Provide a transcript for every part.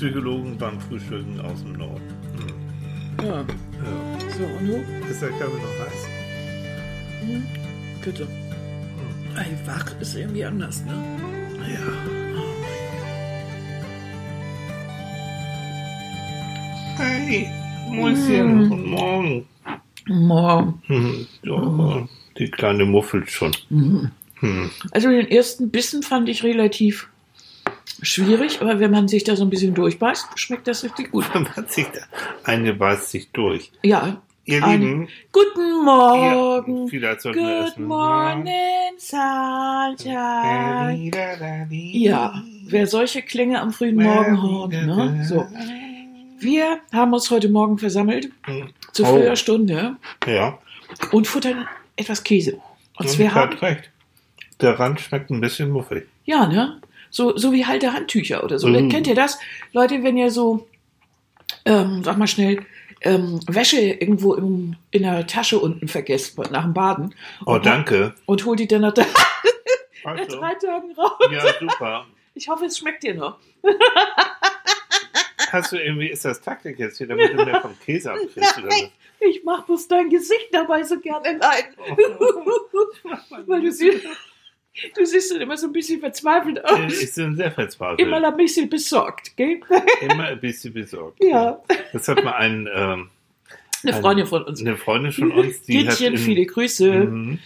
Psychologen beim Frühstücken aus dem Norden. Hm. Ja. Ja. So, und du? Ist der Kaffee noch heiß? Hm, bitte. Ey, wach ist irgendwie anders, ne? Ja. Hey, Mäuschen, guten Morgen. Morgen. Hm, ja, die kleine muffelt schon. Hm. Also den ersten Bissen fand ich relativ schwierig, aber wenn man sich da so ein bisschen durchbeißt, schmeckt das richtig gut. Man hat sich da, eine beißt sich durch. Ja. Ihr Ein- Lieben, Guten Morgen. wir Good morning, Sunshine. Ja, wer solche Klänge am frühen Morgen hört, ne? So. Wir haben uns heute Morgen versammelt, zu Oh. früher Stunde, Ja, und futtern etwas Käse. Und und wir haben, hat recht. Der Rand schmeckt ein bisschen muffig. ja, ne? So, so wie halte Handtücher oder so. Mhm. Kennt ihr das? Leute, wenn ihr so, ähm, sag mal schnell, ähm, Wäsche irgendwo im, in der Tasche unten vergesst nach dem Baden. Oh, und, danke. Und holt die dann nach, Also, drei Tagen raus. ja, super. Ich hoffe, es schmeckt dir noch. Hast du irgendwie, ist das Taktik jetzt hier, damit du mehr vom Käse abkriegst? Oder was? Ich mach bloß dein Gesicht dabei so gerne leiden. Weil du siehst, du siehst dann immer so ein bisschen verzweifelt aus. Ich bin sehr verzweifelt. Immer ein bisschen besorgt, gell? Immer ein bisschen besorgt. Ja. Das hat mal ein, ähm, Eine Freundin von uns. eine Freundin von uns, die. Gittchen, in- viele Grüße. Mhm.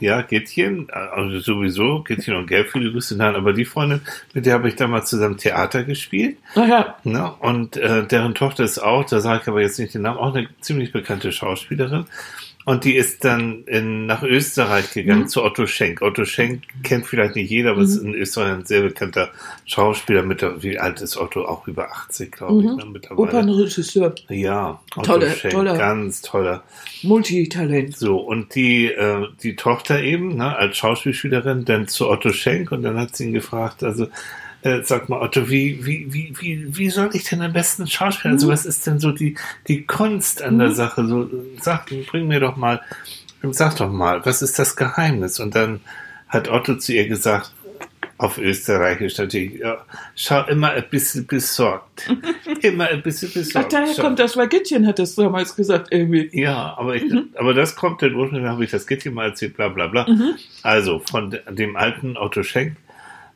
Ja, Gittchen, also sowieso, Gittchen und Gelb, viele Grüße, nein, aber die Freundin, mit der habe ich damals zusammen Theater gespielt. Naja, Ne? Und äh, deren Tochter ist auch, da sage ich aber jetzt nicht den Namen, auch eine ziemlich bekannte Schauspielerin. Und die ist dann in, nach Österreich gegangen Mhm. zu Otto Schenk. Otto Schenk kennt vielleicht nicht jeder, aber ist in Österreich ein sehr bekannter Schauspieler. Mit der, wie alt ist Otto? Auch über 80, glaube ich, Mhm. ne, mittlerweile. Opernregisseur, Ja, Otto Tolle- Schenk, toller- ganz toller. Multitalent. So, und die, äh, die Tochter eben, ne, als Schauspielschülerin, dann zu Otto Schenk und dann hat sie ihn gefragt, also, äh, sag mal, Otto, wie, wie, wie, wie, wie soll ich denn am besten schauspielen? Also, was ist denn so die, die Kunst an der Sache? So, sag, bring mir doch mal, sag doch mal, was ist das Geheimnis? Und dann hat Otto zu ihr gesagt, auf Österreichisch natürlich, ja, schau immer ein bisschen besorgt. Immer ein bisschen Ach, besorgt. daher Schau. kommt das, weil Gittchen hat das damals gesagt, irgendwie. Ja, aber, ich, Mhm. aber das kommt dann ursprünglich, habe ich das Gittchen mal erzählt, bla bla bla. Mhm. Also von de- dem alten Otto Schenk,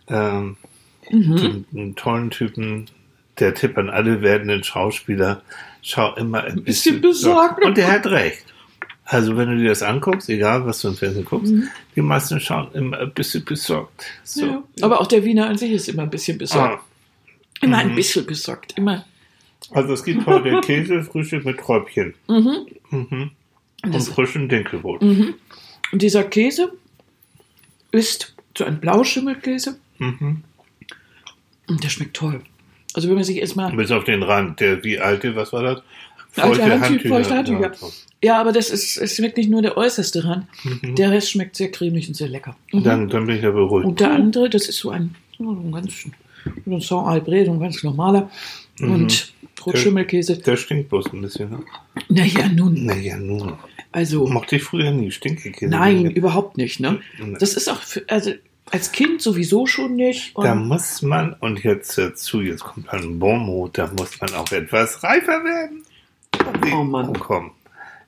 ähm, Mhm. dem, einem tollen Typen, der Tipp an alle werdenden Schauspieler, schau immer ein bisschen bisschen, besorgt. Und der hat recht. Also wenn du dir das anguckst, egal was du im Fernsehen guckst, die meisten schauen immer ein bisschen besorgt. So. Mhm. Ja. Aber auch der Wiener an sich ist immer ein bisschen besorgt. Ah, Immer ein bisschen besorgt. Immer. also es gibt heute Käsefrühstück mit Träubchen Mhm. mhm. und Das- frischem Dinkelbrot. Mhm. Und dieser Käse ist so ein Blauschimmelkäse. Mhm. Und der schmeckt toll. Also wenn man sich erstmal. Bis auf den Rand, der wie alte, was war das? Alte Feuchte Handtü- feuchte Handtücher. Ja, Ja, aber das ist, ist wirklich nur der äußerste Rand. Mhm. Der Rest schmeckt sehr cremig und sehr lecker. Mhm. Dann, dann bin ich ja beruhigt. Und der andere, das ist so ein, so ein ganz so ein Saint-Albret, so ein ganz normaler. Mhm. Und Rotschimmelkäse. Der stinkt bloß ein bisschen. Ne? Naja, nun. Naja, nun. Also, Mochte ich früher nie. Stinkekäse. nein, überhaupt nicht. Ne? Das ist auch, für, also als Kind sowieso schon nicht. Da muss man, und jetzt dazu, jetzt kommt ein Bonmot, da muss man auch etwas reifer werden. Oh Mann. Komm.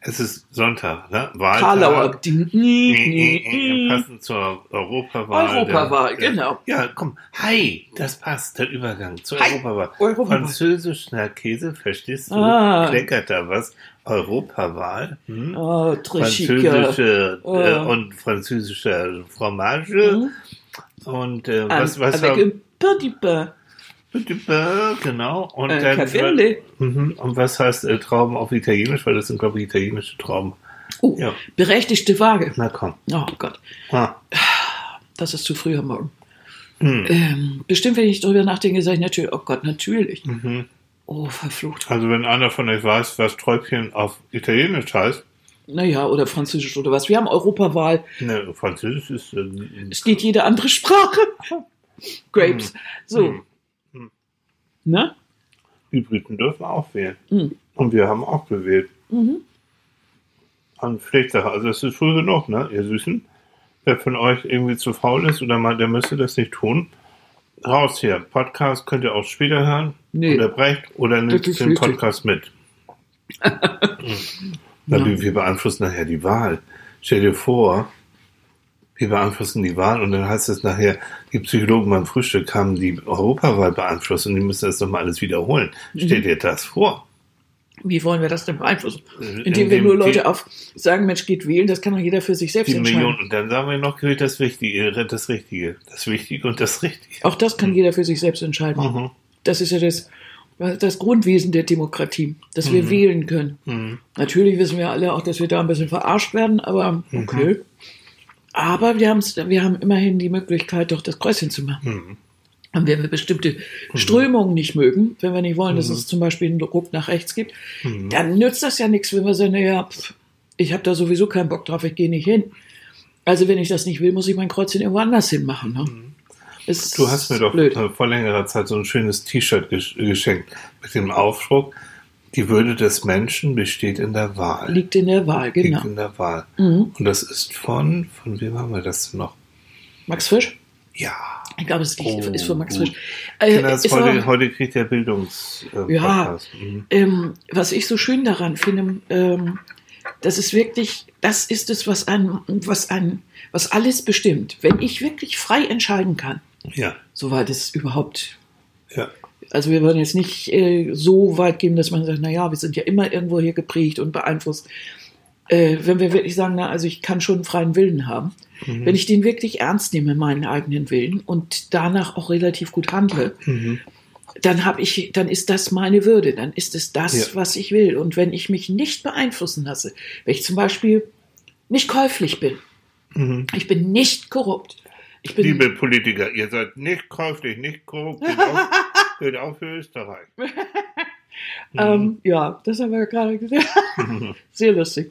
Es ist Sonntag, ne? Wahltag. Karlauer. Ding, Nee, nee, nee, nee. Passend zur Europawahl. Europawahl, Der- genau. Ja, komm. Hi, das passt, der Übergang zur Hi, Europawahl. Europawahl. Französischer Käse, verstehst du? Ah. Kleckert da was? Europawahl. Hm? Oh, französische äh, Oh. und französische Fromage Mhm. und äh, was was avec haben- un petit pain. genau und Ein dann Café. Mhm. und was heißt äh, Trauben auf Italienisch weil das sind glaube ich italienische Trauben Oh, ja berechtigte Frage. na komm Oh Gott, ah. das ist zu früh am Morgen. hm. Ähm, bestimmt, wenn ich drüber nachdenke, sage ich natürlich, oh Gott, natürlich. mhm. Oh, verflucht. also wenn einer von euch weiß was Träubchen auf Italienisch heißt Naja, oder Französisch oder was. Wir haben Europawahl. ne Französisch ist äh, Es geht jede andere Sprache. Grapes. So, hm. Hm. ne? die Briten dürfen auch wählen Mhm. und wir haben auch gewählt Mhm. an Pflichtsache. Also es ist früh genug, ne, ihr Süßen. Wer von euch irgendwie zu faul ist oder mal, der müsste das nicht tun. Raus hier. Podcast könnt ihr auch später hören. Nee. Unterbrecht oder nimmt den wichtig. Podcast mit. Weil wir, wir beeinflussen nachher die Wahl. Stell dir vor, wir beeinflussen die Wahl und dann heißt es nachher, die Psychologen beim Frühstück haben die Europawahl beeinflusst und die müssen das nochmal alles wiederholen. Stell dir das vor. Wie wollen wir das denn beeinflussen? Äh, Indem wir indem nur Leute auf sagen, Mensch, geht wählen, das kann doch jeder für sich selbst Die entscheiden. Millionen. Und dann sagen wir noch, gilt das Wichtige, das Richtige. Das Wichtige und das Richtige. Auch das kann jeder für sich selbst entscheiden. Mhm. Das ist ja das, das Grundwesen der Demokratie, dass wir wählen können. Mhm. Natürlich wissen wir alle auch, dass wir da ein bisschen verarscht werden, aber okay. Aber wir, wir haben immerhin die Möglichkeit, doch das Kreuzchen zu machen. Mhm. Und wenn wir bestimmte Strömungen nicht mögen, wenn wir nicht wollen, dass es zum Beispiel einen Ruck nach rechts gibt, dann nützt das ja nichts, wenn wir sagen, naja, ich habe da sowieso keinen Bock drauf, ich gehe nicht hin. Also wenn ich das nicht will, muss ich mein Kreuzchen irgendwo anders hin machen. Ne? Du hast mir doch blöd. äh, vor längerer Zeit so ein schönes T-Shirt gesch geschenkt mit dem Aufdruck, die Würde des Menschen besteht in der Wahl. Liegt in der Wahl, genau. Liegt in der Wahl. Mhm. Und das ist von, von wem haben wir das denn noch? Max Frisch? Ja. Ich glaube, es Oh, ist von Max gut. Frisch. Äh, das heute, aber- heute kriegt der Bildungs äh, Ja. Mhm. ähm, was ich so schön daran finde, ähm, das ist wirklich, das ist es, was ein, was ein, was alles bestimmt. Wenn ich wirklich frei entscheiden kann, Ja. soweit es überhaupt, Ja. also wir wollen jetzt nicht äh, so weit gehen, dass man sagt, na ja, wir sind ja immer irgendwo hier geprägt und beeinflusst. Äh, wenn wir wirklich sagen, na, also ich kann schon einen freien Willen haben, Mhm. wenn ich den wirklich ernst nehme, meinen eigenen Willen und danach auch relativ gut handle, Mhm. dann habe ich, dann ist das meine Würde, dann ist es das, Ja. was ich will. Und wenn ich mich nicht beeinflussen lasse, wenn ich zum Beispiel nicht käuflich bin, Mhm. ich bin nicht korrupt, ich bin Liebe Politiker, ihr seid nicht käuflich, nicht korrupt, gilt auch, gilt auch für Österreich. ähm, ja, das haben wir gerade gesehen, sehr lustig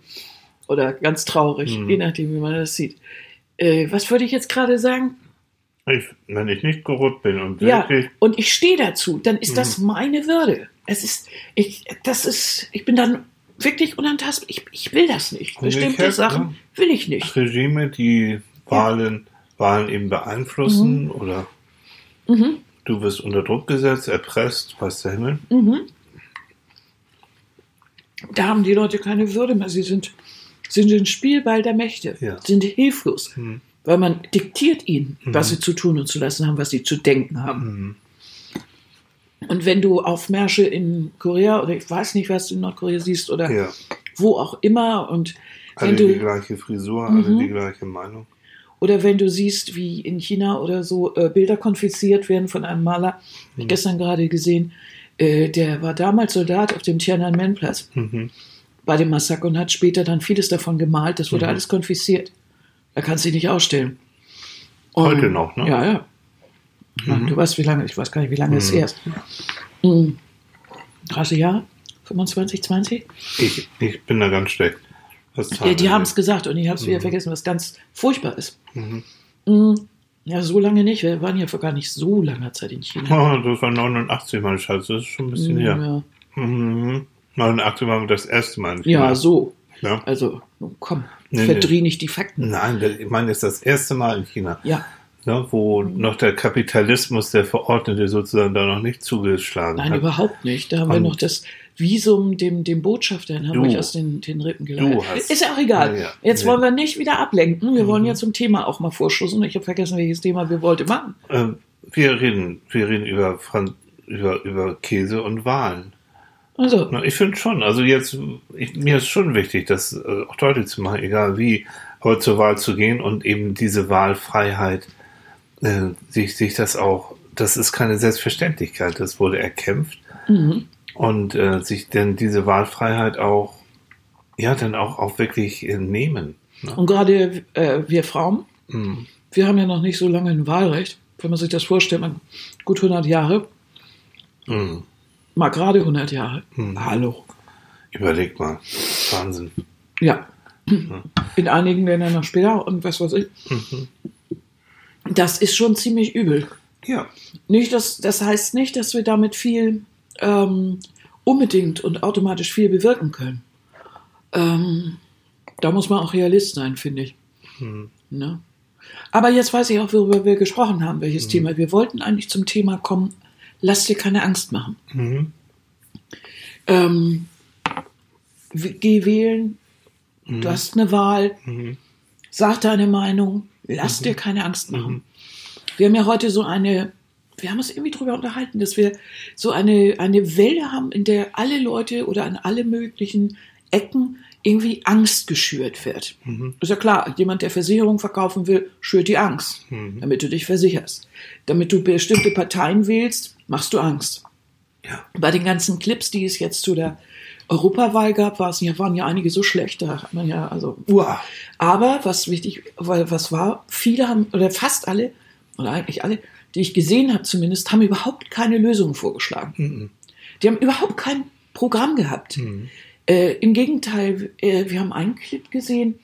oder ganz traurig, Mhm. je nachdem, wie man das sieht. Äh, was würde ich jetzt gerade sagen? Ich, wenn ich nicht korrupt bin und Ja, wirklich, und ich stehe dazu, dann ist das Mhm. meine Würde. Es ist, ich, das ist, ich bin dann wirklich unantastbar. Ich, ich will das nicht. Bestimmte Umgekehrt, Sachen will ich nicht. Regime, die Wahlen, Wahlen eben beeinflussen oder Mhm. du wirst unter Druck gesetzt, erpresst, weiß der Himmel. Mhm. Da haben die Leute keine Würde mehr. Sie sind, sind ein Spielball der Mächte, Ja. sind hilflos, Mhm. weil man diktiert ihnen, was sie zu tun und zu lassen haben, was sie zu denken haben. Mhm. Und wenn du Aufmärsche in Korea oder ich weiß nicht, was du in Nordkorea siehst oder Ja, wo auch immer und alle wenn die du gleiche Frisur, Mhm. alle die gleiche Meinung. oder wenn du siehst, wie in China oder so äh, Bilder konfisziert werden von einem Maler, ich gestern gerade gesehen, äh, der war damals Soldat auf dem Tiananmen-Platz Mhm. Bei dem Massaker und hat später dann vieles davon gemalt. Das wurde Mhm. alles konfisziert. Da kannst du dich nicht ausstellen. Und- Heute noch, ne? Ja, ja. Ja, Du weißt, wie lange, ich weiß gar nicht, wie lange es Mhm. her ist. Mhm. 30 Jahre? 25, 20? Ich, ich bin da ganz schlecht. Ja, die haben es gesagt und ich habe es wieder Mhm. vergessen, was ganz furchtbar ist. Mhm. Mhm. Ja, so lange nicht. Wir waren ja vor gar nicht so langer Zeit in China. Oh, das war 89, mein Schatz, das ist schon ein bisschen her. ja. Mhm. 89 war das erste Mal. in China. ja, so. Ja. Also, komm, Nee, verdreh nicht die Fakten. Nein, ich meine, das ist das erste Mal in China, Ja, ne, wo noch der Kapitalismus, der Verordnete sozusagen da noch nicht zugeschlagen nein, hat. überhaupt nicht. Da haben wir Und- noch das Visum dem, dem Botschafter in Hamburg Du. aus den, den Rippen geleitet. Ist ja auch egal. Ja, ja. Jetzt Nee. wollen wir nicht wieder ablenken. Wir wollen Mhm. ja zum Thema auch mal vorschussen. Ich habe vergessen, welches Thema wir wollten machen. Ähm, wir reden, wir reden über, Fran über, über Käse und Wahlen. Also, Ich finde schon, also jetzt, ich, mir ist schon wichtig, das äh, auch deutlich zu machen, egal wie, aber zur Wahl zu gehen und eben diese Wahlfreiheit, äh, sich, sich das auch, das ist keine Selbstverständlichkeit, das wurde erkämpft mhm. und äh, sich denn diese Wahlfreiheit auch, ja, dann auch, auch wirklich äh, nehmen. Ne? und gerade äh, wir Frauen, Mhm. wir haben ja noch nicht so lange ein Wahlrecht. Wenn man sich das vorstellt, man, gut 100 Jahre, Mhm. Mal gerade 100 Jahre. Mhm. Hallo. Überleg mal, Wahnsinn. Ja. In einigen Ländern noch später und was weiß ich. Mhm. Das ist schon ziemlich übel. Ja, Nicht, dass, das heißt nicht, dass wir damit viel ähm, unbedingt und automatisch viel bewirken können. Ähm, da muss man auch Realist sein, finde ich. Mhm. Ne? Aber jetzt weiß ich auch, worüber wir gesprochen haben, welches mhm. Thema. Wir wollten eigentlich zum Thema kommen, lass dir keine Angst machen. Mhm. Ähm, geh wählen, mhm. du hast eine Wahl, mhm. sag deine Meinung, lass mhm. dir keine Angst machen. Mhm. Wir haben ja heute so eine, wir haben uns irgendwie darüber unterhalten, dass wir so eine, eine Welle haben, in der alle Leute oder an alle möglichen Ecken irgendwie Angst geschürt wird. Mhm. Ist ja klar, jemand, der Versicherung verkaufen will, schürt die Angst, mhm. damit du dich versicherst. Damit du bestimmte Parteien wählst, machst du Angst. Ja. Bei den ganzen Clips, die es jetzt zu der Europawahl gab, war es ja, waren ja einige so schlecht, da hat man ja, also, uah. Aber was wichtig, weil was war, viele haben, oder fast alle, oder eigentlich alle, die ich gesehen habe zumindest, haben überhaupt keine Lösungen vorgeschlagen. Mhm. Die haben überhaupt kein Programm gehabt. Mhm. Äh, Im Gegenteil, äh, wir haben einen Clip gesehen,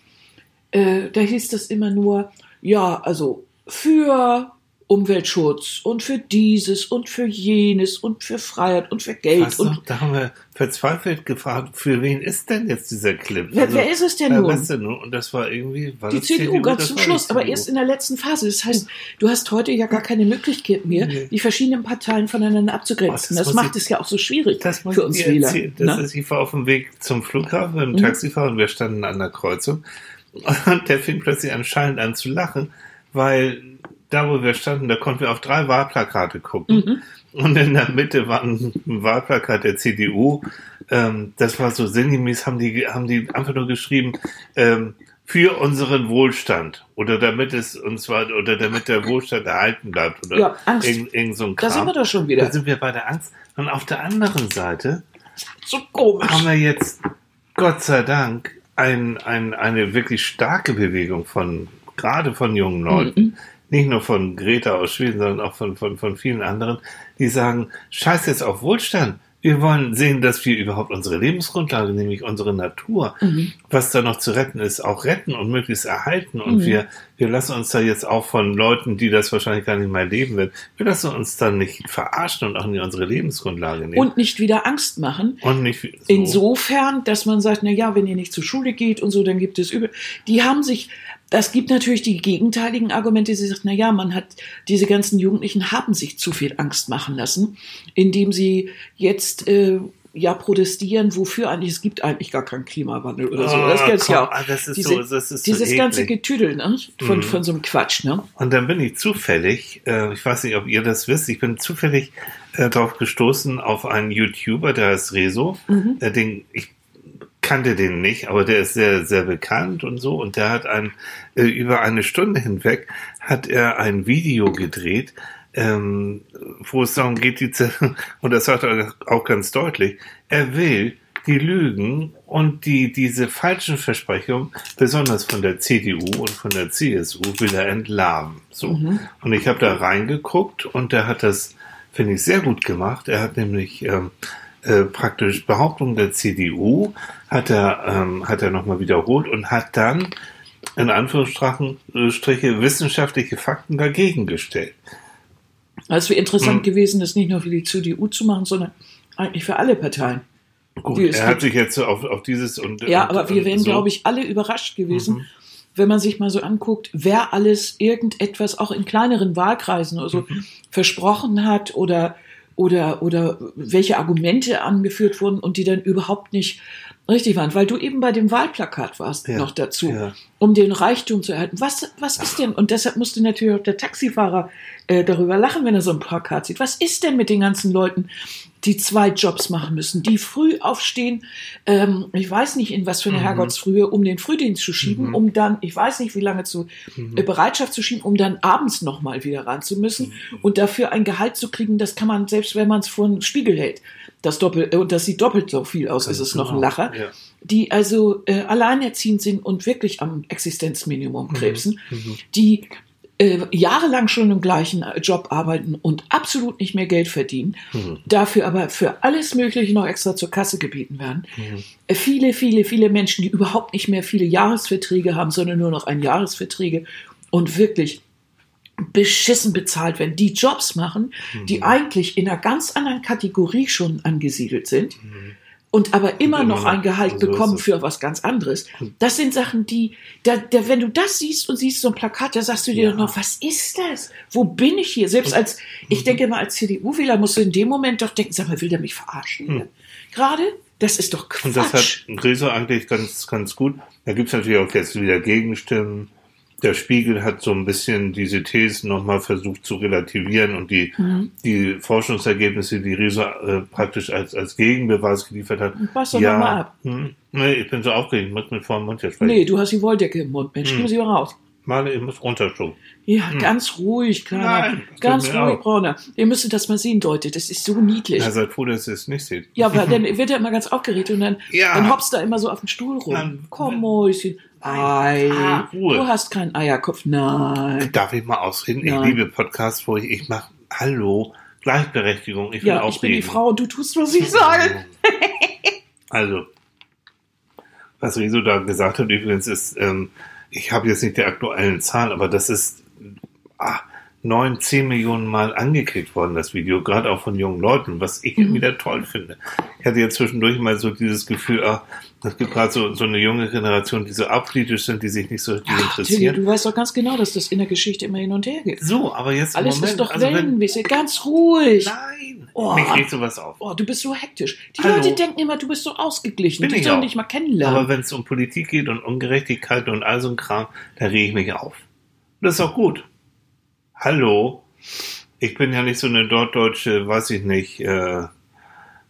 äh, da hieß das immer nur, ja, also für Umweltschutz und für dieses und für jenes und für Freiheit und für Geld. Was und da haben wir verzweifelt gefragt, für wen ist denn jetzt dieser Clip? Wer, also, wer ist es denn nun? Denn nun? Und das war irgendwie war die CDU, CDU ganz zum Schluss, aber erst in der letzten Phase. Das heißt, du hast heute ja gar keine Möglichkeit mehr, nee. die verschiedenen Parteien voneinander abzugrenzen. Oh, das, das macht ich, es ja auch so schwierig für uns Wähler. Das ne? ist, ich war auf dem Weg zum Flughafen mit dem mhm. Taxifahrer und wir standen an der Kreuzung und der fing plötzlich anscheinend an zu lachen, weil da wo wir standen, da konnten wir auf drei Wahlplakate gucken. Mhm. Und in der Mitte war ein Wahlplakat der CDU. Ähm, das war so sinngemäß, haben die, haben die einfach nur geschrieben, ähm, für unseren Wohlstand oder damit es uns war oder damit der Wohlstand erhalten bleibt oder ja, Angst. Irgend, irgend so ein Kram. Da sind wir doch schon wieder. Da sind wir bei der Angst. Und auf der anderen Seite so haben wir jetzt Gott sei Dank ein, ein, eine wirklich starke Bewegung von gerade von jungen Leuten, mhm nicht nur von Greta aus Schweden, sondern auch von, von, von vielen anderen, die sagen, scheiß jetzt auf Wohlstand. Wir wollen sehen, dass wir überhaupt unsere Lebensgrundlage, nämlich unsere Natur, mhm. was da noch zu retten ist, auch retten und möglichst erhalten. Und mhm. wir, wir lassen uns da jetzt auch von Leuten, die das wahrscheinlich gar nicht mehr leben werden, wir lassen uns dann nicht verarschen und auch nicht unsere Lebensgrundlage nehmen. Und nicht wieder Angst machen. Und nicht so. Insofern, dass man sagt, na ja, wenn ihr nicht zur Schule geht und so, dann gibt es übel. Die haben sich, das gibt natürlich die gegenteiligen Argumente, die sagen, na ja, man hat, diese ganzen Jugendlichen haben sich zu viel Angst machen lassen, indem sie jetzt, äh, ja protestieren, wofür eigentlich, es gibt eigentlich gar keinen Klimawandel oder so. das gibt's ja auch. Ah, das ist Diese, so, das ist dieses so ganze Getüdel ne? von, mhm. von so einem Quatsch. Ne? Und dann bin ich zufällig, äh, ich weiß nicht, ob ihr das wisst, ich bin zufällig äh, darauf gestoßen auf einen YouTuber, der heißt Rezo. Mhm. Äh, den, ich kannte den nicht, aber der ist sehr, sehr bekannt und so. Und der hat ein, äh, über eine Stunde hinweg hat er ein Video gedreht, ähm, wo es darum geht, die und das sagt er auch ganz deutlich, er will die Lügen und die, diese falschen Versprechungen, besonders von der CDU und von der CSU, will er entlarven. So. Mhm. Und ich habe da reingeguckt und der hat das, finde ich, sehr gut gemacht. Er hat nämlich ähm, äh, praktisch Behauptungen der CDU hat er, ähm, hat er nochmal wiederholt und hat dann in Anführungsstriche äh, wissenschaftliche Fakten dagegen gestellt. Also interessant hm. gewesen, das nicht nur für die CDU zu machen, sondern eigentlich für alle Parteien. Gut, er hat sich jetzt auf, auf dieses und. Ja, und, aber wir wären, so. glaube ich, alle überrascht gewesen, mhm. wenn man sich mal so anguckt, wer alles irgendetwas auch in kleineren Wahlkreisen oder so mhm. versprochen hat oder oder, oder welche Argumente angeführt wurden und die dann überhaupt nicht richtig waren, weil du eben bei dem Wahlplakat warst ja, noch dazu, ja. um den Reichtum zu erhalten. Was, was ist denn, und deshalb musste natürlich auch der Taxifahrer äh, darüber lachen, wenn er so ein Plakat sieht, was ist denn mit den ganzen Leuten, die zwei Jobs machen müssen, die früh aufstehen, ähm, ich weiß nicht in was für eine mhm. Herrgottsfrühe, um den Frühdienst zu schieben, mhm. um dann, ich weiß nicht wie lange zu mhm. äh, Bereitschaft zu schieben, um dann abends nochmal wieder ran zu müssen mhm. und dafür ein Gehalt zu kriegen, das kann man, selbst wenn man es vor einen Spiegel hält, das doppelt, äh, und das sieht doppelt so viel aus, ist es noch ein genau. Lacher. Ja. Die also äh, alleinerziehend sind und wirklich am Existenzminimum mhm. krebsen, mhm. die äh, jahrelang schon im gleichen äh, Job arbeiten und absolut nicht mehr Geld verdienen, mhm. dafür aber für alles Mögliche noch extra zur Kasse gebeten werden. Mhm. Äh, viele, viele, viele Menschen, die überhaupt nicht mehr viele Jahresverträge haben, sondern nur noch ein Jahresverträge und wirklich beschissen bezahlt werden, die Jobs machen, mhm. die eigentlich in einer ganz anderen Kategorie schon angesiedelt sind. Mhm. Und aber immer noch ein Gehalt So bekommen für was ganz anderes. Das sind Sachen, die, da, da, wenn du das siehst und siehst so ein Plakat, da sagst du dir Ja. doch noch, was ist das? Wo bin ich hier? Selbst als, ich denke mal, als CDU-Wähler musst du in dem Moment doch denken, sag mal, will der mich verarschen? hier? Gerade? Das ist doch Quatsch. Und das hat Rezo eigentlich ganz, ganz gut. Da gibt es natürlich auch jetzt wieder Gegenstimmen. Der Spiegel hat so ein bisschen diese Thesen nochmal versucht zu relativieren und die, Mhm. die Forschungsergebnisse, die Rezo äh, praktisch als, als Gegenbeweis geliefert hat. Pass doch noch mal ab. Hm, nee, ich bin so aufgeregt, ich muss mit vor dem Mund hier sprechen. Nee, du hast die Wolldecke im Mund, Mensch, Hm. gib sie mal raus. Ich muss runterstufen. Ja, ganz ruhig, Kleiner. Nein, ganz ruhig, auch. Brauner. Ihr müsstet das mal sehen, Leute. Das ist so niedlich. Ja, seid froh, dass ihr es nicht seht. Ja, aber dann wird er immer ganz aufgeregt und dann, Ja. dann hoppst er immer so auf den Stuhl rum. Dann- Komm, Mäuschen. Ei, Ah, Ruhe. du hast keinen Eierkopf. Nein. Darf ich mal ausreden? Nein. Ich liebe Podcasts, wo ich, ich mache Hallo, Gleichberechtigung. Ich will Ja, auch ich bin die. Frau und du tust, was ich sage. Also, was Riso da gesagt hat übrigens ist, ähm, ich habe jetzt nicht die aktuellen Zahlen, aber das ist ah, neun, zehn Millionen Mal angeklickt worden, das Video, gerade auch von jungen Leuten, was ich Mhm. wieder toll finde. Ich hatte jetzt zwischendurch mal so dieses Gefühl, ah, es gibt gerade so, so eine junge Generation, die so apolitisch sind, die sich nicht so richtig Ach, interessieren. du weißt doch ganz genau, dass das in der Geschichte immer hin und her geht. So, aber jetzt im Alles Moment, ist doch also wenn, Wellenwisse. Ganz ruhig. nein, Oh. mich regt sowas auf. Oh, du bist so hektisch. Die Hallo. Leute denken immer, du bist so ausgeglichen. Bin die ich sollen auch. dich mal kennenlernen. Aber wenn es um Politik geht und Ungerechtigkeit und all so ein Kram, da rege ich mich auf. Das ist auch gut. Hallo, ich bin ja nicht so eine norddeutsche, weiß ich nicht, äh,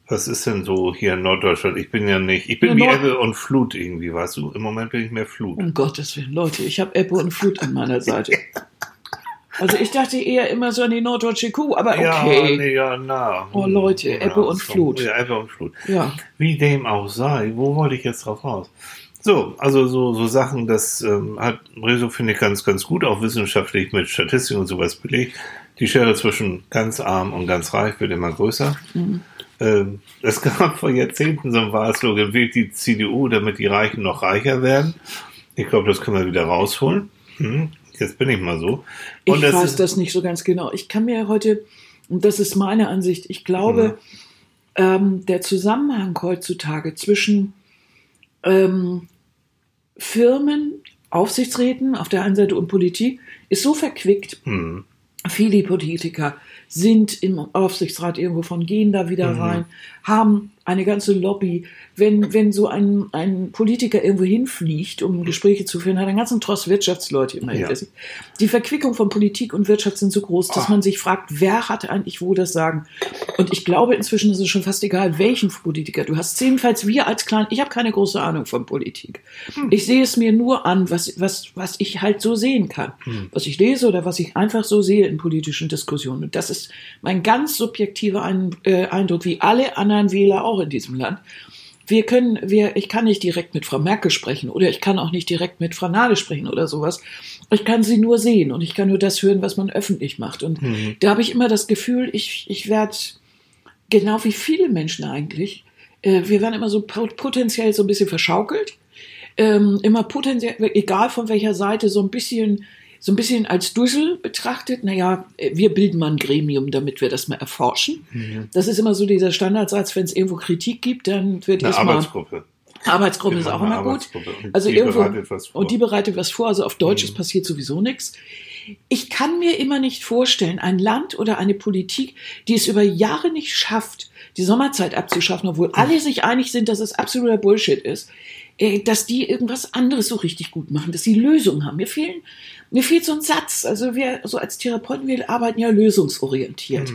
was ist denn so hier in Norddeutschland? Ich bin ja nicht, ich bin wie Ebbe und Flut irgendwie, weißt du? Im Moment bin ich mehr Flut. Um Gottes Willen, Leute, ich habe Ebbe und Flut an meiner Seite. Also ich dachte eher immer so an die norddeutsche Kuh, aber okay. Ja, nee, ja, na. Oh, Leute, Ja, Ebbe und. Flut. Ja, Ebbe und Flut. Ja. Wie dem auch sei, wo wollte ich jetzt drauf raus? So, also so, so Sachen, das ähm, hat Rezo, finde ich, ganz, ganz gut, auch wissenschaftlich mit Statistik und sowas belegt. Die Schere zwischen ganz arm und ganz reich wird immer größer. Ähm, es gab vor Jahrzehnten so ein Wahlslogan, wählt die CDU, damit die Reichen noch reicher werden. Ich glaube, das können wir wieder rausholen. Hm, jetzt bin ich mal so. Ich Und das weiß das nicht so ganz genau. Ich kann mir heute, und das ist meine Ansicht, ich glaube, ähm, der Zusammenhang heutzutage zwischen ähm, Firmen, Aufsichtsräten auf der einen Seite und Politik ist so verquickt. Hm, Viele Politiker sind im Aufsichtsrat irgendwo von, gehen da wieder rein, haben eine ganze Lobby. Wenn, wenn so ein, ein Politiker irgendwo hinfliegt, um Gespräche zu führen, hat einen ganzen Tross Wirtschaftsleute immer Ja. hinter sich. Die Verquickung von Politik und Wirtschaft sind so groß, dass Ah. man sich fragt, wer hat eigentlich wo das Sagen? Und ich glaube, inzwischen ist es schon fast egal, welchen Politiker du hast. Jedenfalls wir als Klein, ich habe keine große Ahnung von Politik. Ich sehe es mir nur an, was, was, was ich halt so sehen kann. Was ich lese oder was ich einfach so sehe in politischen Diskussionen. Und das ist mein ganz subjektiver äh, Eindruck, wie alle anderen Wähler auch in diesem Land. Wir können, wir, ich kann nicht direkt mit Frau Merkel sprechen oder ich kann auch nicht direkt mit Frau Nade sprechen oder sowas. Ich kann sie nur sehen und ich kann nur das hören, was man öffentlich macht. Und da habe ich immer das Gefühl, ich, ich werde genau wie viele Menschen eigentlich, äh, wir werden immer so po- potenziell so ein bisschen verschaukelt, ähm, immer potenziell, egal von welcher Seite, so ein bisschen, so ein bisschen als Dussel betrachtet. Naja, wir bilden mal ein Gremium, damit wir das mal erforschen. Das ist immer so dieser Standardsatz, wenn es irgendwo Kritik gibt, dann wird erstmal Arbeitsgruppe. Arbeitsgruppe ist auch machen immer gut. Arbeitsgruppe. Und Also die irgendwo bereitet was vor. Mhm. und die bereitet was vor. Also auf Deutsch es passiert sowieso nichts. Ich kann mir immer nicht vorstellen, ein Land oder eine Politik, die es über Jahre nicht schafft, die Sommerzeit abzuschaffen, obwohl alle sich einig sind, dass es absoluter Bullshit ist, äh, dass die irgendwas anderes so richtig gut machen, dass sie Lösungen haben. Mir fehlen, mir fehlt so ein Satz. Also wir, so als Therapeuten, wir arbeiten ja lösungsorientiert.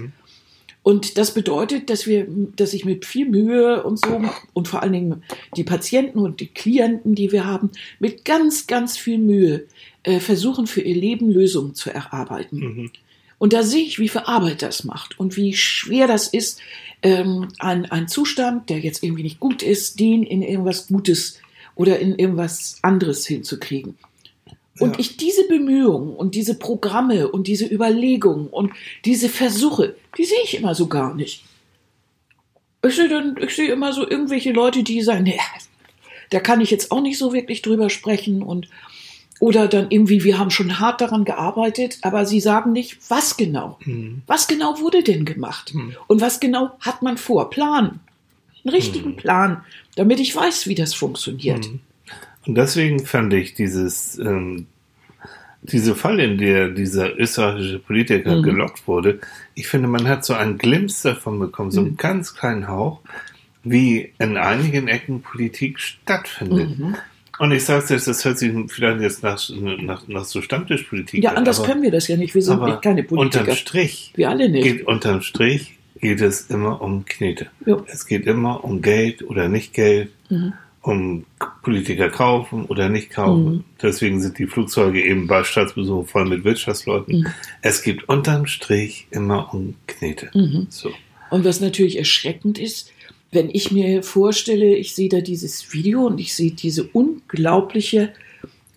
Und das bedeutet, dass wir, dass ich mit viel Mühe und so und vor allen Dingen die Patienten und die Klienten, die wir haben, mit ganz, ganz viel Mühe äh, versuchen für ihr Leben Lösungen zu erarbeiten. Mhm. Und da sehe ich, wie viel Arbeit das macht und wie schwer das ist, ähm, ein, ein Zustand, der jetzt irgendwie nicht gut ist, den in irgendwas Gutes oder in irgendwas anderes hinzukriegen. Und Ja. ich diese Bemühungen und diese Programme und diese Überlegungen und diese Versuche, die sehe ich immer so gar nicht. Ich sehe dann, ich sehe immer so irgendwelche Leute, die sagen, nee, da kann ich jetzt auch nicht so wirklich drüber sprechen und oder dann irgendwie, wir haben schon hart daran gearbeitet, aber sie sagen nicht, was genau. Mhm. Was genau wurde denn gemacht? Und was genau hat man vor? Plan. einen richtigen Mhm. Plan, damit ich weiß, wie das funktioniert. Und deswegen fand ich dieses, ähm, diese Fall, in der dieser österreichische Politiker Mhm. gelockt wurde, ich finde, man hat so einen Glimps davon bekommen, so einen Mhm. ganz kleinen Hauch, wie in einigen Ecken Politik stattfindet. Mhm. Und ich sage jetzt, das hört sich vielleicht jetzt nach, nach, nach so Stammtischpolitik Ja, an, anders aber, können wir das ja nicht. Wir sind aber nicht keine Politiker. Unterm Strich Wir alle nicht. geht unterm Strich geht es immer um Knete. Ja. Es geht immer um Geld oder nicht Geld, Mhm. Um Politiker kaufen oder nicht kaufen. Mhm. Deswegen sind die Flugzeuge eben bei Staatsbesuchen voll mit Wirtschaftsleuten. Mhm. Es geht unterm Strich immer um Knete. Mhm. So. Und was natürlich erschreckend ist, wenn ich mir vorstelle, ich sehe da dieses Video und ich sehe diese unglaubliche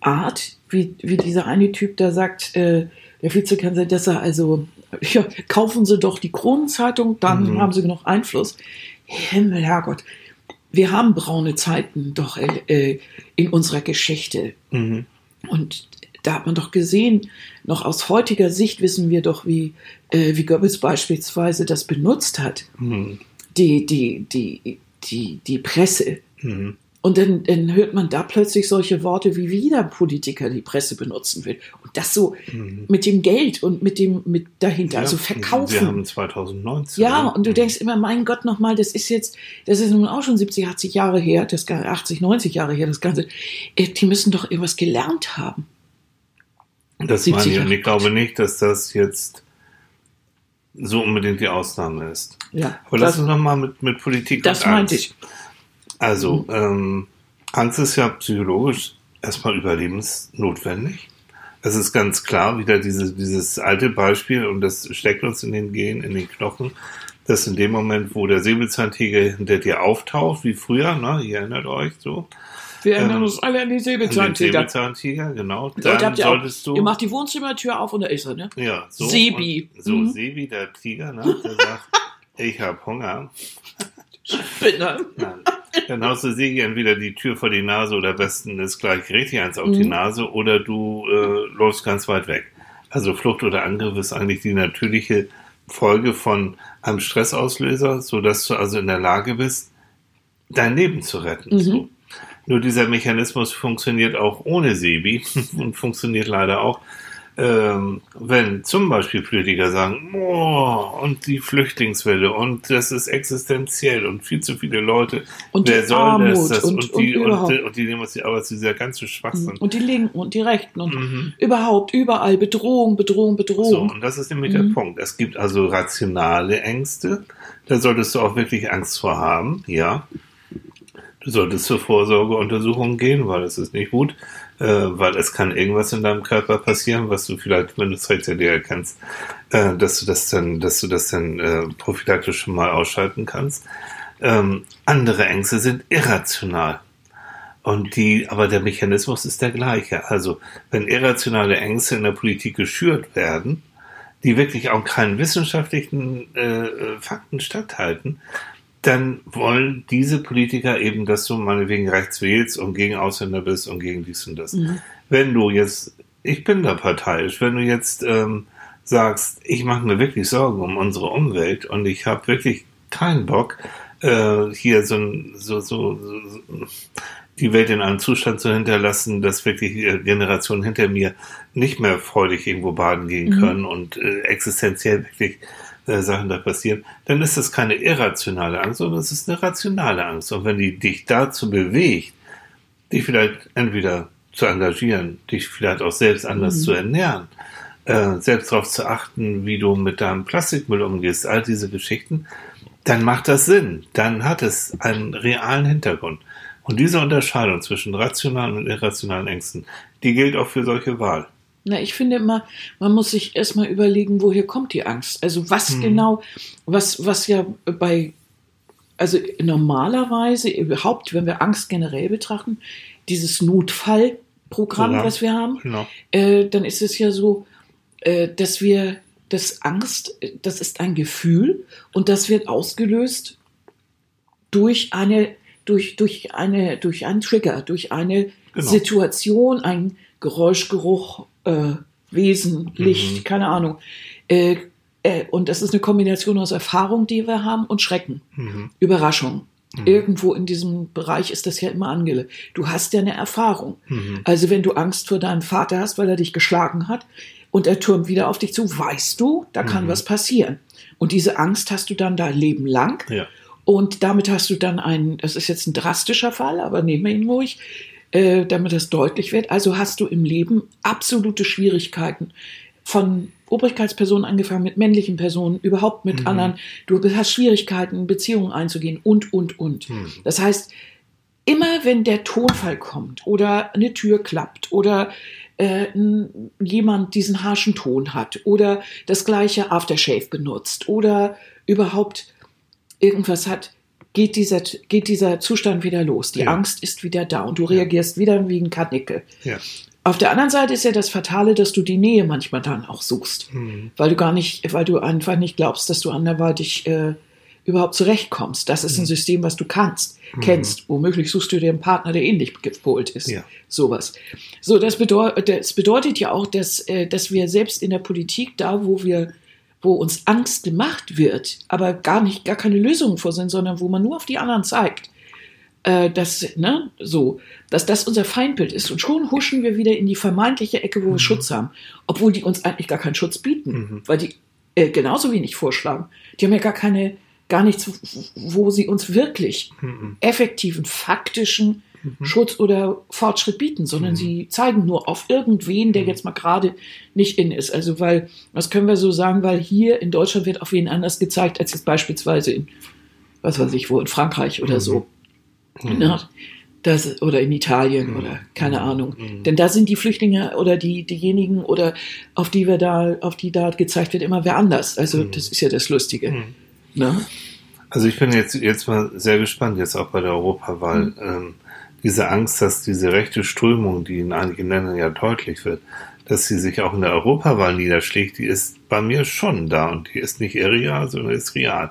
Art, wie, wie dieser eine Typ da sagt, äh, der Vizekanzler, dass er also, ja, kaufen Sie doch die Kronenzeitung, dann Mhm. haben Sie genug Einfluss. Himmel, Herrgott. Wir haben braune Zeiten doch äh, äh, in unserer Geschichte. Mhm. Und da hat man doch gesehen, noch aus heutiger Sicht wissen wir doch, wie, äh, wie Goebbels beispielsweise das benutzt hat Mhm. die, die, die, die, die Presse. Mhm. Und dann, dann hört man da plötzlich solche Worte, wie wieder Politiker die Presse benutzen will. Und das so Mhm. mit dem Geld und mit dem mit dahinter, also Ja, verkaufen. Wir haben 2019. ja, ne? und du denkst immer, mein Gott, nochmal, das ist jetzt, das ist nun auch schon 70, 80 Jahre her, das Ga- 80, 90 Jahre her, das Ganze. Äh, Die müssen doch irgendwas gelernt haben. Das 70 meine ich. Und ich glaube nicht, dass das jetzt so unbedingt die Ausnahme ist. Ja, Aber lass uns nochmal mit, mit Politik das meinte ich. Also, ähm, Angst ist ja psychologisch erstmal überlebensnotwendig. Es ist ganz klar wieder dieses, dieses alte Beispiel und das steckt uns in den Genen, in den Knochen, dass in dem Moment, wo der Säbelzahntiger hinter dir auftaucht, wie früher, ne, ihr erinnert euch so, Wir erinnern ähm, uns alle an die an den Säbelzahntiger. Säbelzahntiger, genau, dann habt ihr, auch, solltest du, ihr macht die Wohnzimmertür auf und da ist er, ne? ja, so, Sebi. so, Mhm. Sebi, der Tiger, ne, der sagt, ich hab Hunger, Bitte. Nein. Dann haust du Sigi entweder die Tür vor die Nase oder besten ist gleich richtig eins auf die Mhm. Nase oder du äh, läufst ganz weit weg. Also Flucht oder Angriff ist eigentlich die natürliche Folge von einem Stressauslöser, sodass du also in der Lage bist, dein Leben zu retten. Mhm. So. Nur dieser Mechanismus funktioniert auch ohne Sebi und funktioniert leider auch, ähm, wenn zum Beispiel Politiker sagen, oh, und die Flüchtlingswelle und das ist existenziell und viel zu viele Leute, Und wer die soll Armut das, das und- und, die, und und, die- und die nehmen uns die Arbeit, dieser ganze Schwachsinn. Und die Linken und die Rechten und Mhm. überhaupt, überall Bedrohung, Bedrohung, So, Bedrohung. und das ist nämlich Mhm. der Punkt. Es gibt also rationale Ängste. Da solltest du auch wirklich Angst vor haben, ja. Du solltest zur Vorsorgeuntersuchung gehen, weil es ist nicht gut, äh, weil es kann irgendwas in deinem Körper passieren, was du vielleicht, wenn du es rechtzeitig erkennst, äh, dass du das dann, dass du das dann äh, prophylaktisch schon mal ausschalten kannst. Ähm, andere Ängste sind irrational. Und die, aber der Mechanismus ist der gleiche. Also, wenn irrationale Ängste in der Politik geschürt werden, die wirklich auch keinen wissenschaftlichen äh, Fakten statthalten, dann wollen diese Politiker eben, dass du meinetwegen rechts wählst und gegen Ausländer bist und gegen dies und das. Mhm. Wenn du jetzt, ich bin da parteiisch, wenn du jetzt ähm, sagst, ich mache mir wirklich Sorgen um unsere Umwelt und ich habe wirklich keinen Bock, äh, hier so, so, so, so, die Welt in einem Zustand zu hinterlassen, dass wirklich Generationen hinter mir nicht mehr freudig irgendwo baden gehen Mhm. können und äh, existenziell wirklich äh, Sachen da passieren, dann ist das keine irrationale Angst, sondern es ist eine rationale Angst. Und wenn die dich dazu bewegt, dich vielleicht entweder zu engagieren, dich vielleicht auch selbst anders Mhm. zu ernähren, äh, selbst darauf zu achten, wie du mit deinem Plastikmüll umgehst, all diese Geschichten, dann macht das Sinn. Dann hat es einen realen Hintergrund. Und diese Unterscheidung zwischen rationalen und irrationalen Ängsten, die gilt auch für solche Wahl. Na, ich finde immer, man muss sich erstmal überlegen, woher kommt die Angst? Also was Mhm. genau, was, was ja bei, also normalerweise überhaupt, wenn wir Angst generell betrachten, dieses Notfallprogramm, Programm. was wir haben, Genau. äh, dann ist es ja so, äh, dass wir, das Angst, das ist ein Gefühl und das wird ausgelöst durch eine, durch, durch eine, durch einen Trigger, durch eine Genau. Situation, ein Geräuschgeruch, äh, Wesen, Licht, Mhm. keine Ahnung. Äh, äh, und das ist eine Kombination aus Erfahrung, die wir haben, und Schrecken, Mhm. Überraschung. Mhm. Irgendwo in diesem Bereich ist das ja immer angelegt. Du hast ja eine Erfahrung. Mhm. Also wenn du Angst vor deinem Vater hast, weil er dich geschlagen hat und er türmt wieder auf dich zu, weißt du, da kann mhm. was passieren. Und diese Angst hast du dann dein Leben lang. Ja. Und damit hast du dann einen, das ist jetzt ein drastischer Fall, aber nehmen wir ihn ruhig, äh, damit das deutlich wird. Also hast du im Leben absolute Schwierigkeiten von Obrigkeitspersonen angefangen, mit männlichen Personen, überhaupt mit mhm. anderen. Du hast Schwierigkeiten, Beziehungen einzugehen und, und, und. Mhm. Das heißt, immer wenn der Tonfall kommt oder eine Tür klappt oder äh, jemand diesen harschen Ton hat oder das gleiche Aftershave benutzt oder überhaupt irgendwas hat, geht dieser, geht dieser Zustand wieder los. Die ja. Angst ist wieder da und du ja. reagierst wieder wie ein Karnickel. Ja. Auf der anderen Seite ist ja das Fatale, dass du die Nähe manchmal dann auch suchst, mhm. weil du gar nicht, weil du einfach nicht glaubst, dass du anderweitig äh, überhaupt zurechtkommst. Das ist mhm. ein System, was du kannst, mhm. kennst. Womöglich suchst du dir einen Partner, der ähnlich gepolt ist. Ja. Sowas. So, das bedeutet, das bedeutet ja auch, dass, äh, dass wir selbst in der Politik, da wo wir wo uns Angst gemacht wird, aber gar nicht, gar keine Lösungen vor sind, sondern wo man nur auf die anderen zeigt, äh, dass, ne, so, dass das unser Feindbild ist. Und schon huschen wir wieder in die vermeintliche Ecke, wo wir mhm. Schutz haben, obwohl die uns eigentlich gar keinen Schutz bieten, mhm. weil die äh, genauso wenig vorschlagen. Die haben ja gar keine, gar nichts, wo sie uns wirklich mhm. effektiven, faktischen mhm. Schutz oder Fortschritt bieten, sondern mhm. sie zeigen nur auf irgendwen, der mhm. jetzt mal gerade nicht in ist. Also, weil, was können wir so sagen, weil hier in Deutschland wird auf wen anders gezeigt, als jetzt beispielsweise in, was weiß ich wo, in Frankreich oder so. Mhm. Ne? Das, oder in Italien mhm. oder keine mhm. Ahnung. Mhm. Denn da sind die Flüchtlinge oder die, diejenigen oder auf die wir da, auf die da gezeigt wird, immer wer anders. Also mhm. das ist ja das Lustige. Mhm. Ne? Also ich bin jetzt, jetzt mal sehr gespannt, jetzt auch bei der Europawahl. Mhm. Ähm, diese Angst, dass diese rechte Strömung, die in einigen Ländern ja deutlich wird, dass sie sich auch in der Europawahl niederschlägt, die ist bei mir schon da und die ist nicht irreal, sondern ist real.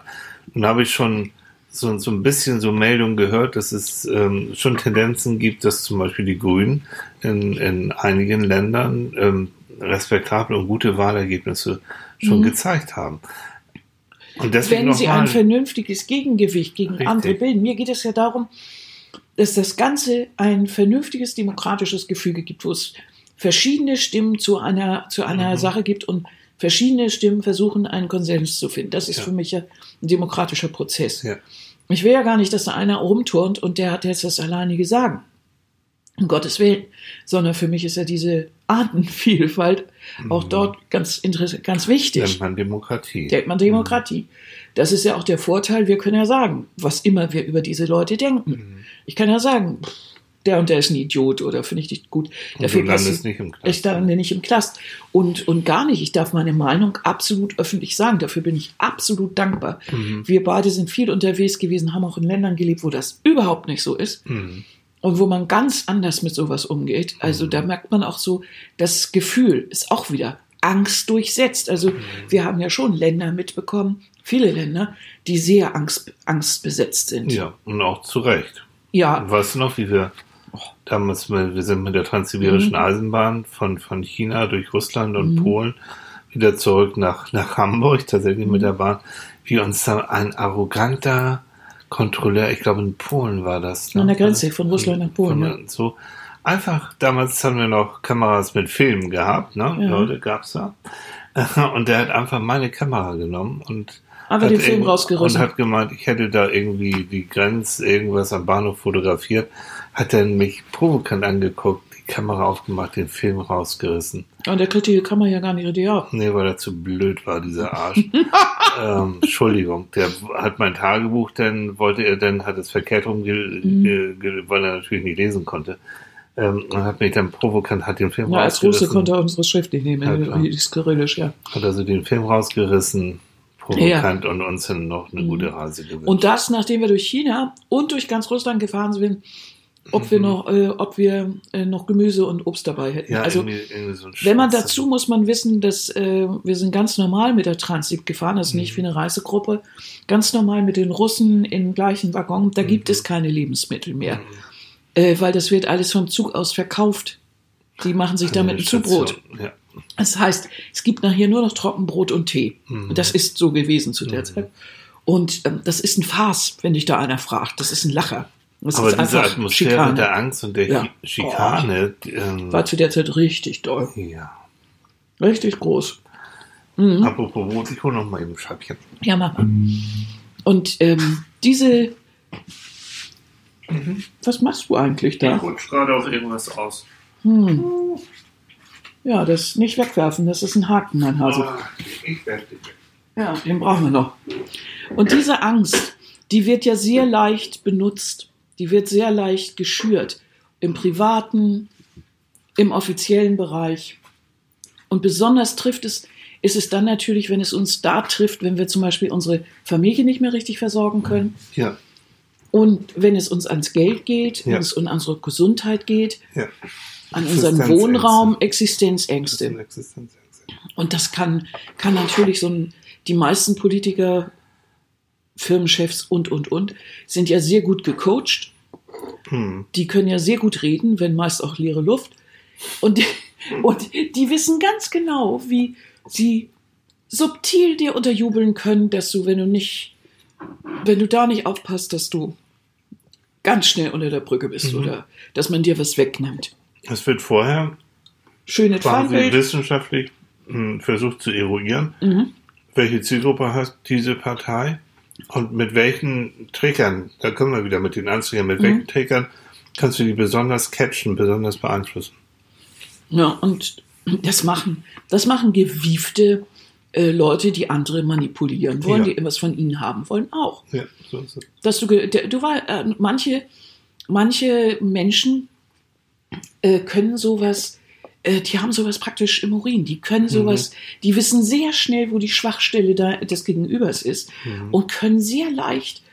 Und da habe ich schon so, so ein bisschen so Meldungen gehört, dass es ähm, schon Tendenzen gibt, dass zum Beispiel die Grünen in, in einigen Ländern ähm, respektable und gute Wahlergebnisse schon mhm. gezeigt haben. Und deswegen Wenn sie ein vernünftiges Gegengewicht gegen richtig. andere bilden. Mir geht es ja darum, dass das Ganze ein vernünftiges demokratisches Gefüge gibt, wo es verschiedene Stimmen zu einer, zu einer mhm. Sache gibt und verschiedene Stimmen versuchen, einen Konsens zu finden. Das ist ja. für mich ja ein demokratischer Prozess. Ja. Ich will ja gar nicht, dass da einer rumturnt und der hat jetzt das alleinige Sagen. Um Gottes Willen. Sondern für mich ist ja diese Artenvielfalt mhm. auch dort ganz interessant, ganz wichtig. Nennt man Demokratie. Denkt man Demokratie. Mhm. Das ist ja auch der Vorteil, wir können ja sagen, was immer wir über diese Leute denken. Mhm. Ich kann ja sagen, der und der ist ein Idiot oder finde ich nicht gut. Dafür du landest nicht im Knast. Ich lande nicht im Knast. Und, und gar nicht. Ich darf meine Meinung absolut öffentlich sagen. Dafür bin ich absolut dankbar. Mhm. Wir beide sind viel unterwegs gewesen, haben auch in Ländern gelebt, wo das überhaupt nicht so ist. Mhm. Und wo man ganz anders mit sowas umgeht. Also mhm. da merkt man auch so, das Gefühl ist auch wieder Angst durchsetzt. Also mhm. wir haben ja schon Länder mitbekommen, viele Länder, die sehr angst, angstbesetzt sind. Ja, und auch zu Recht. Ja. Weißt du noch, wie wir damals, wir sind mit der transsibirischen mhm. Eisenbahn von, von China durch Russland und mhm. Polen wieder zurück nach, nach Hamburg, tatsächlich mhm. mit der Bahn, wie uns da ein arroganter Kontrolleur, ich glaube in Polen war das. Ne? An der Grenze von Russland nach Polen. Von, ja. So einfach, damals haben wir noch Kameras mit Filmen gehabt, ne? Ja. Leute gab's da. Und der hat einfach meine Kamera genommen und aber den Film rausgerissen. Und hat gemeint, ich hätte da irgendwie die Grenze, irgendwas am Bahnhof fotografiert hat er mich provokant angeguckt, die Kamera aufgemacht, den Film rausgerissen. Und der kriegt die Kamera ja gar nicht richtig. Nee, weil er zu blöd war, dieser Arsch. ähm, Entschuldigung, der hat mein Tagebuch, dann wollte er, dann hat es verkehrt rum, mhm. weil er natürlich nicht lesen konnte. Ähm, und hat mich dann provokant, hat den Film ja, rausgerissen. Als Russe konnte er unsere Schrift nicht nehmen, ja, die ist kyrillisch, ja. Hat also den Film rausgerissen, provokant ja. und uns dann noch eine gute Reise gewünscht. Und das, nachdem wir durch China und durch ganz Russland gefahren sind, ob wir mhm. noch, äh, ob wir äh, noch Gemüse und Obst dabei hätten. Ja, also irgendwie, irgendwie so wenn man dazu muss man wissen, dass äh, wir sind ganz normal mit der Transit gefahren, also mhm. nicht wie eine Reisegruppe, ganz normal mit den Russen im gleichen Waggon. Da mhm. gibt es keine Lebensmittel mehr, mhm. äh, weil das wird alles vom Zug aus verkauft. Die machen sich damit ein Zubrot. Ja. Das heißt, es gibt nachher nur noch Trockenbrot und Tee. Mhm. Das ist so gewesen zu der Zeit. Und ähm, das ist ein Farce, wenn dich da einer fragt. Das ist ein Lacher. Das Aber ist diese Atmosphäre Schikane. der Angst und der Ja. Chi- Schikane, die, ähm, War zu der Zeit richtig doll. ja. Richtig groß. Apropos Wut, ich hole noch mal eben ein Scheibchen. Ja, Mama. Und ähm, diese. Was machst du eigentlich da? rutsch gerade auf irgendwas aus. Ja, das nicht wegwerfen, das ist ein Haken, mein Hase. Ah. Ja, den brauchen wir noch. Und diese Angst, die wird ja sehr leicht benutzt. Die wird sehr leicht geschürt. Im privaten, im offiziellen Bereich. Und besonders trifft es, ist es dann natürlich, wenn es uns da trifft, wenn wir zum Beispiel unsere Familie nicht mehr richtig versorgen können. Ja, Und wenn es uns ans Geld geht, wenn Ja. es um unsere Gesundheit geht, ja. An unseren. Wohnraum, Existenzängste. Und das kann, kann natürlich so ein, die meisten Politiker, Firmenchefs und, und, und, sind ja sehr gut gecoacht. Hm. Die können ja sehr gut reden, wenn meist auch leere Luft. Und, und die wissen ganz genau, wie sie subtil dir unterjubeln können, dass du, wenn du nicht, wenn du da nicht aufpasst, dass du ganz schnell unter der Brücke bist Mhm. oder dass man dir was wegnimmt. Es wird vorher Schönes quasi wissenschaftlich hm, versucht zu eruieren, Mhm. welche Zielgruppe hat diese Partei und mit welchen Triggern, da kommen wir wieder mit den Anzügen, mit Mhm. welchen Triggern kannst du die besonders catchen, besonders beeinflussen. Ja, und das machen, das machen gewiefte äh, Leute, die andere manipulieren wollen, Ja. die irgendwas von ihnen haben wollen, auch. Ja, so ist es. Dass du, du war, äh, manche, manche Menschen äh, können sowas, äh, die haben sowas praktisch im Urin. Die können sowas, die wissen sehr schnell, wo die Schwachstelle da, des Gegenübers ist und können sehr leicht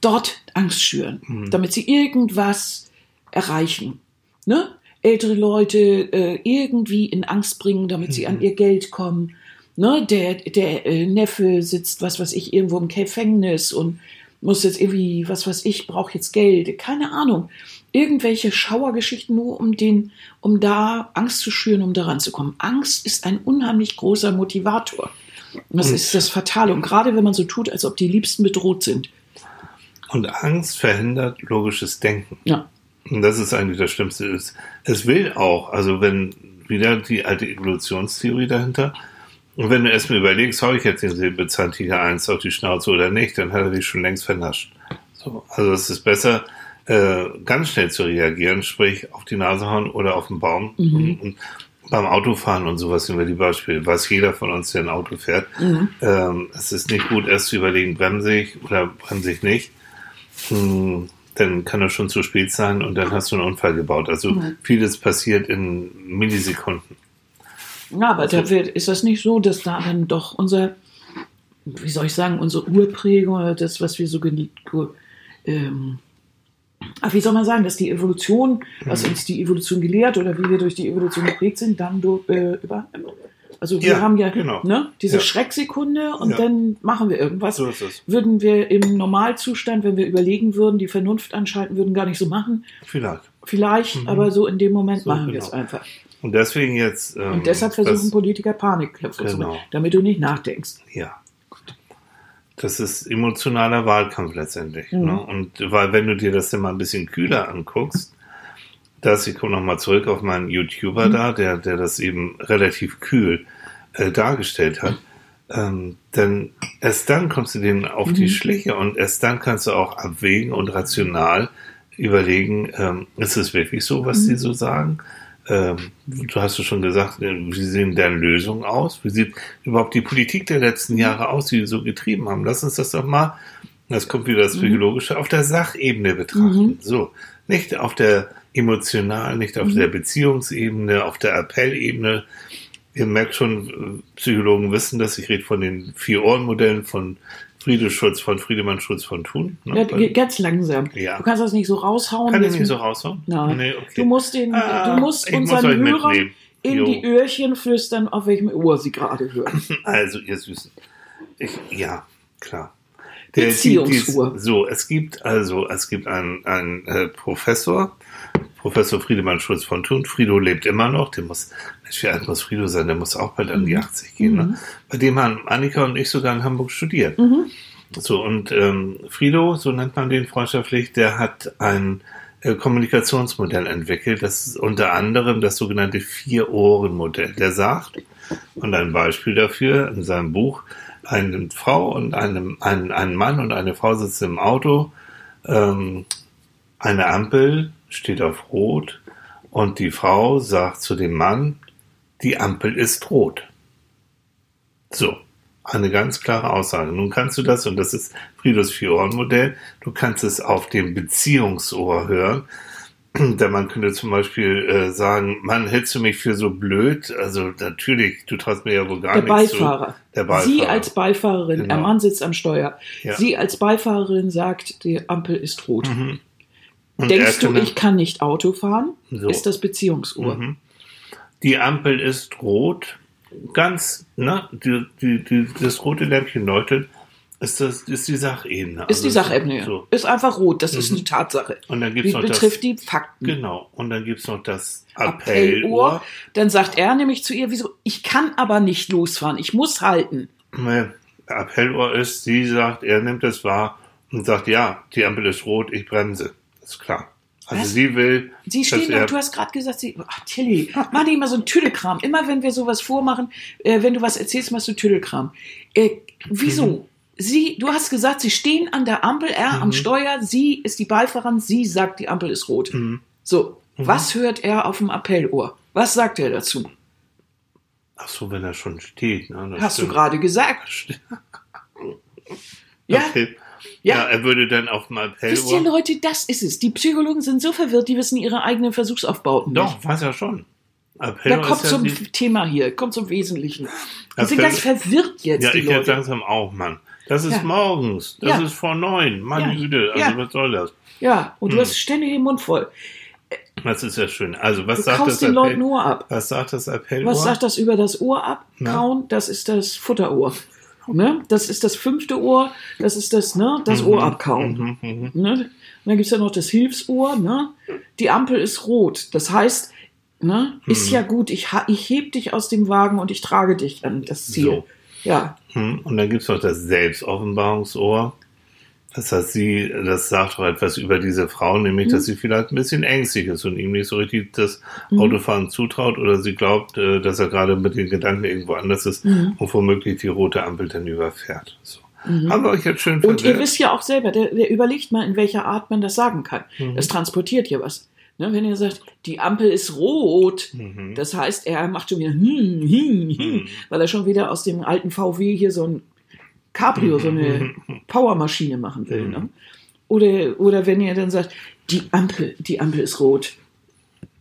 dort Angst schüren, damit sie irgendwas erreichen. Ne? Ältere Leute äh, irgendwie in Angst bringen, damit sie an ihr Geld kommen. Ne? Der, der äh, Neffe sitzt, was weiß ich, irgendwo im Gefängnis und muss jetzt irgendwie, was weiß ich, braucht jetzt Geld. Keine Ahnung. Irgendwelche Schauergeschichten nur, um den, um da Angst zu schüren, um daran zu kommen. Angst ist ein unheimlich großer Motivator. Und das ist das Fatale. Und gerade wenn man so tut, als ob die Liebsten bedroht sind. Und Angst verhindert logisches Denken. Ja. Und das ist eigentlich das Schlimmste. Es will auch, also wenn wieder die alte Evolutionstheorie dahinter, und wenn du erstmal überlegst, hau ich jetzt den Säbelzahntiger 1 auf die Schnauze oder nicht, dann hat er dich schon längst vernascht. So, also es ist besser, äh, ganz schnell zu reagieren, sprich auf die Nase hauen oder auf den Baum. Und, und beim Autofahren und sowas sind wir die Beispiele. Weiß jeder von uns, der ein Auto fährt. Ähm, es ist nicht gut, erst zu überlegen, bremse ich oder bremse ich nicht. Hm, dann kann das schon zu spät sein und dann hast du einen Unfall gebaut. Also vieles passiert in Millisekunden. Ja, aber da wird, ist das nicht so, dass da dann doch unser, wie soll ich sagen, unsere Urprägung oder das, was wir so geliebt, ähm, ach, wie soll man sagen, dass die Evolution, was uns die Evolution gelehrt oder wie wir durch die Evolution geprägt sind, dann do, äh, übernimmt. Also wir Ja, haben ja genau. ne, diese Ja. Schrecksekunde und Ja. dann machen wir irgendwas. So ist es. Würden wir im Normalzustand, wenn wir überlegen würden, die Vernunft anschalten würden, gar nicht so machen. Vielleicht. Vielleicht, aber so in dem Moment So, machen wir genau. es einfach. Und deswegen jetzt. Ähm, Und deshalb versuchen Politiker Panikköpfe zu Genau. machen, damit du nicht nachdenkst. Ja. Das ist emotionaler Wahlkampf letztendlich. Mhm. Ne? Und weil, wenn du dir das dann mal ein bisschen kühler anguckst, dass ich komme nochmal zurück auf meinen YouTuber Mhm. da, der, der das eben relativ kühl äh, dargestellt hat, ähm, dann erst dann kommst du denen auf Mhm. die Schliche und erst dann kannst du auch abwägen und rational überlegen, ähm, ist es wirklich so, was Mhm. die so sagen? Ähm, du hast es schon gesagt, äh, wie sehen deren Lösungen aus? Wie sieht überhaupt die Politik der letzten Jahre aus, die sie so getrieben haben? Lass uns das doch mal, das kommt wieder das Psychologische, auf der Sachebene betrachten. So, nicht auf der emotionalen, nicht auf der Beziehungsebene, auf der Appellebene. Ihr merkt schon, äh, Psychologen wissen das, ich rede von den Vier-Ohren-Modellen von Friede Schulz, von Friedemann Schulz von Thun. ne? Ja, ganz langsam. Ja. Du kannst das nicht so raushauen. Kann ich nicht so raushauen? Nein. Nee, okay. Du musst, den, Ah, du musst muss unseren euch Hörern mitnehmen. in Jo. die Öhrchen flüstern, auf welchem Ohr sie gerade hören. Also, ihr Süßen. Ich, ja, klar. Beziehungsuhr. die- die- so, es gibt also, es gibt einen, einen äh, Professor, Professor Friedemann Schulz von Thun. Frido lebt immer noch. Der muss, Mensch, wie alt muss Frido sein? Der muss auch bald an die 80 gehen. Ne? Bei dem haben Annika und ich sogar in Hamburg studiert. So, und ähm, Frido, so nennt man den freundschaftlich, der hat ein äh, Kommunikationsmodell entwickelt. Das ist unter anderem das sogenannte Vier-Ohren-Modell. Der sagt, und ein Beispiel dafür in seinem Buch, eine Frau und einem, ein, ein Mann und eine Frau sitzen im Auto, ähm, eine Ampel steht auf Rot und die Frau sagt zu dem Mann, die Ampel ist rot. So, eine ganz klare Aussage. Nun kannst du das, und das ist Friedrichs Vier-Ohren-Modell, du kannst es auf dem Beziehungsohr hören. Denn man könnte zum Beispiel äh, sagen, Mann, hältst du mich für so blöd? Also natürlich, du traust mir ja wohl gar Der nichts Beifahrer. zu. Der Beifahrer. Sie als Beifahrerin, Genau. der Mann sitzt am Steuer. Ja. Sie als Beifahrerin sagt, die Ampel ist rot. Und Denkst du, ich kann nicht Auto fahren? So. Ist das Beziehungsuhr. Mhm. Die Ampel ist rot. Ganz, ne? Die, die, die, das rote Lämpchen leuchtet. Ist, das, ist die Sachebene. Ist die Also, Sachebene. ja. So. Ist einfach rot. Das ist eine Tatsache. Und dann Die gibt's noch betrifft das. die Fakten. Genau. Und dann gibt's noch das Appellohr. Appellohr. Dann sagt er nämlich zu ihr, wieso, ich kann aber nicht losfahren, ich muss halten. Nee, Appellohr ist, sie sagt, er nimmt es wahr und sagt, ja, die Ampel ist rot, ich bremse. Ist klar. Also Was? sie will, Sie stehen er, du hast gerade gesagt, sie, ach Tilly, mach nicht immer so ein Tüdelkram. Immer wenn wir sowas vormachen, äh, wenn du was erzählst, machst du Tüdelkram. Äh, wieso? Mhm. Sie, du hast gesagt, sie stehen an der Ampel, er am Steuer, sie ist die Beifahrerin, sie sagt, die Ampel ist rot. Mhm. So, was hört er auf dem Appellohr? Was sagt er dazu? ach so, wenn er schon steht. Ne, Hast du stimmt. gerade gesagt? Ja, Okay. Ja. Ja. er würde dann auf dem wisst ihr. Leute, das ist es. Die Psychologen sind so verwirrt, die wissen ihre eigenen Versuchsaufbauten nicht. Doch, weiß er schon. Da Appellohr kommt ja zum die, Thema hier, kommt zum Wesentlichen. Die sind Appell- ganz verwirrt jetzt, Ja, die ich jetzt langsam auch, Mann. Das ist Ja. morgens. Das Ja. ist vor neun. Ja. Güte. Also Ja. was soll das? Ja, und du Hm. hast ständig den Mund voll. Das ist ja schön. Also was Du sagt das den Leuten Appell? Ohr ab. Was sagt das Appellohr? Was sagt das über das Ohr ab? Kauen, das ist das Futterohr. Ne? Das ist das fünfte Ohr, das ist das, ne? das Mhm. Ohr abkauen. Mhm, mhm. Ne? Und dann gibt's ja noch das Hilfsohr. Ne? Die Ampel ist rot. Das heißt, ne? ist Mhm. ja gut, ich, ich heb dich aus dem Wagen und ich trage dich an das Ziel. So. Ja, Hm, Und dann gibt's noch das Selbstoffenbarungsohr. Das heißt, sie, das sagt doch etwas über diese Frau, nämlich, Mhm. dass sie vielleicht ein bisschen ängstlich ist und ihm nicht so richtig das Autofahren zutraut oder sie glaubt, äh, dass er gerade mit den Gedanken irgendwo anders ist Mhm. und womöglich die rote Ampel dann überfährt. So. Haben wir euch jetzt schön Und ihr verwirrt? wisst ja auch selber, der, der überlegt mal, in welcher Art man das sagen kann. Mhm. Das transportiert ja was. Ne, wenn ihr sagt, die Ampel ist rot, Mhm. das heißt, er macht schon wieder hm, hm, hm, Mhm. weil er schon wieder aus dem alten VW hier so ein Cabrio, so eine Mhm. Powermaschine machen will. Ne? Oder, oder wenn ihr dann sagt, die Ampel, die Ampel ist rot.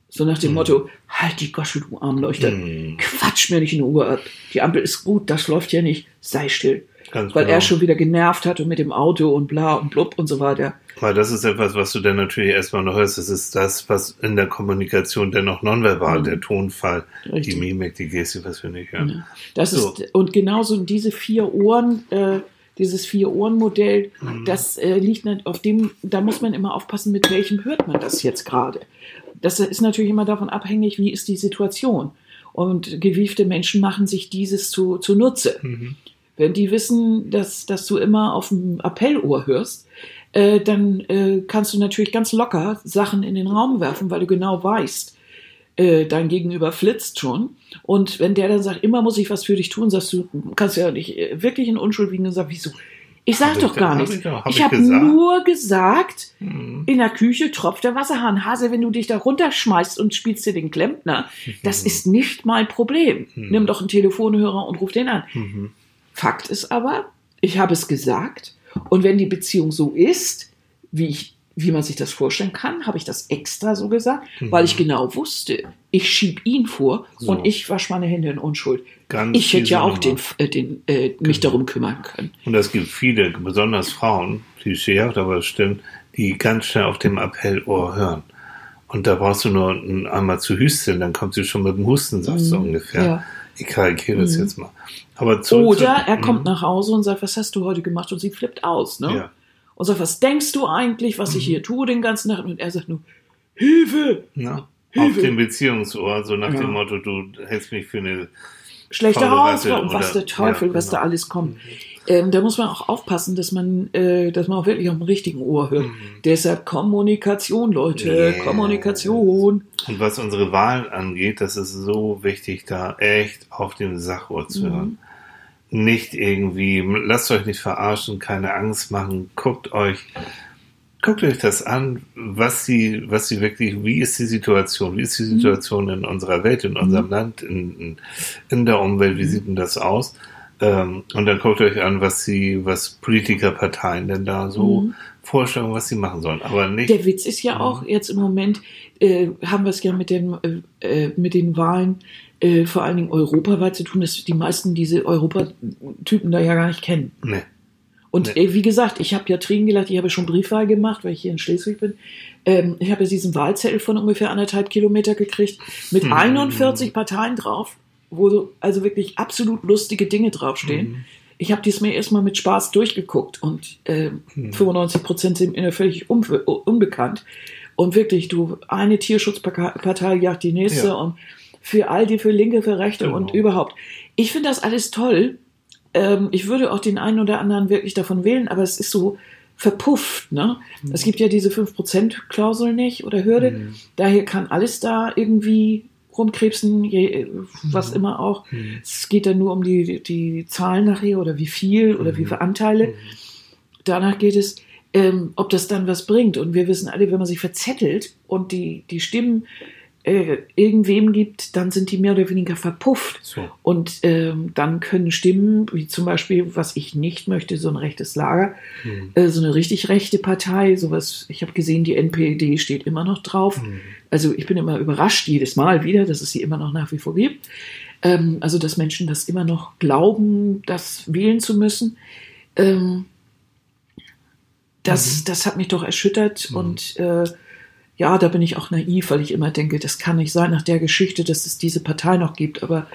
So nach dem Motto, halt die Gosche, du Armleuchter. Mhm. Quatsch mir nicht in die Uhr ab. Die Ampel ist gut, das läuft ja nicht. Sei still. Ganz Weil genau. er schon wieder genervt hat und mit dem Auto und bla und blub und so weiter. Weil das ist etwas, was du dann natürlich erstmal noch hörst. Das ist das, was in der Kommunikation dennoch nonverbal, der Tonfall, Mhm. Richtig. die Mimik, die Gestik, was wir nicht hören. Das So. ist, und genauso diese vier Ohren, äh, dieses Vier-Ohren-Modell, Mhm. das äh, liegt auf dem, da muss man immer aufpassen, mit welchem hört man das jetzt gerade. Das ist natürlich immer davon abhängig, wie ist die Situation. Und gewiefte Menschen machen sich dieses zu, zunutze. Mhm. Wenn die wissen, dass, dass du immer auf dem Appellohr hörst, äh, dann äh, kannst du natürlich ganz locker Sachen in den Raum werfen, weil du genau weißt, äh, dein Gegenüber flitzt schon. Und wenn der dann sagt, immer muss ich was für dich tun, sagst du, kannst ja nicht äh, wirklich in Unschuld wiegen und sagst, wieso? Ich sag Hab ich doch denn- gar nichts. ich hab ich ich habe nur gesagt, Mhm. in der Küche tropft der Wasserhahn. Hase, wenn du dich da runterschmeißt und spielst dir den Klempner, das ist nicht mein Problem. Nimm doch einen Telefonhörer und ruf den an. Mhm. Fakt ist aber, ich habe es gesagt. Und wenn die Beziehung so ist, wie, ich, wie man sich das vorstellen kann, habe ich das extra so gesagt, weil ich genau wusste, ich schieb ihn vor So. und ich wasche meine Hände in Unschuld. Ganz ich hätte ja auch den, äh, den, äh, mich darum kümmern können. Und es gibt viele, besonders Frauen, klischeehaft, aber es stimmt, die ganz schnell auf dem Appellohr hören. Und da brauchst du nur ein- einmal zu hüsteln, dann kommt sie schon mit dem Hustensaft so ungefähr. Mhm. ja. Mhm. Ich karikiere das jetzt mal. Aber zurück Oder er kommt Mhm. nach Hause und sagt, was hast du heute gemacht? Und sie flippt aus. Ne? Ja. Mhm. Und sagt, was denkst du eigentlich, was ich hier tue den ganzen Tag? Und er sagt nur, Hilfe! Na, auf Hilfe. dem Beziehungsohr, so nach Ja. dem Motto, du hältst mich für eine Schlechte Hausfrau und was der Teufel, ja, was genau. da alles kommt. Ähm, da muss man auch aufpassen, dass man, äh, dass man auch wirklich auf dem richtigen Ohr hört. Deshalb Kommunikation, Leute, Yeah. Kommunikation. Und was unsere Wahlen angeht, das ist so wichtig, da echt auf dem Sachohr zu hören. Nicht irgendwie, lasst euch nicht verarschen, keine Angst machen, guckt euch, guckt euch das an, was sie, was sie wirklich, wie ist die Situation, wie ist die Situation in unserer Welt, in unserem Land, in, in, in der Umwelt, wie sieht denn das aus? Ähm, und dann guckt euch an, was sie, was Politikerparteien denn da so vorschlagen, was sie machen sollen. Aber nicht. Der Witz ist ja auch jetzt im Moment, äh, haben wir es ja mit den, äh, äh, mit den Wahlen äh, vor allen Dingen europaweit zu tun, dass die meisten diese Europatypen da ja gar nicht kennen. nee. Und Nee. äh, wie gesagt, ich habe ja Tränen gelacht, ich habe schon Briefwahl gemacht, weil ich hier in Schleswig bin. Ähm, ich habe ja diesen Wahlzettel von ungefähr anderthalb Kilometer gekriegt mit Hm. 41 Parteien drauf, wo so, also wirklich absolut lustige Dinge draufstehen. Hm. Ich habe dies mir erstmal mit Spaß durchgeguckt und äh, Hm. 95 Prozent sind mir völlig un unbekannt. Und wirklich, du, eine Tierschutzpartei jagt die nächste Ja. und für all die, für Linke, für Rechte Genau. und überhaupt. Ich finde das alles toll. Ähm, ich würde auch den einen oder anderen wirklich davon wählen, aber es ist so verpufft. Ne? Mhm. Es gibt ja diese 5%-Klausel nicht oder Hürde. Daher kann alles da irgendwie rumkrebsen, je, was immer auch. Es geht dann nur um die, die Zahlen nachher oder wie viel oder wie viele Anteile. Danach geht es, ähm, ob das dann was bringt. Und wir wissen alle, wenn man sich verzettelt und die, die Stimmen äh, irgendwem gibt, dann sind die mehr oder weniger verpufft. So. Und ähm, dann können Stimmen, wie zum Beispiel, was ich nicht möchte, so ein rechtes Lager, äh, so eine richtig rechte Partei, sowas, ich habe gesehen, die NPD steht immer noch drauf. Also ich bin immer überrascht jedes Mal wieder, dass es sie immer noch nach wie vor gibt. Ähm, also dass Menschen das immer noch glauben, das wählen zu müssen. Ähm, das, das hat mich doch erschüttert und äh, ja, da bin ich auch naiv, weil ich immer denke, das kann nicht sein nach der Geschichte, dass es diese Partei noch gibt. Aber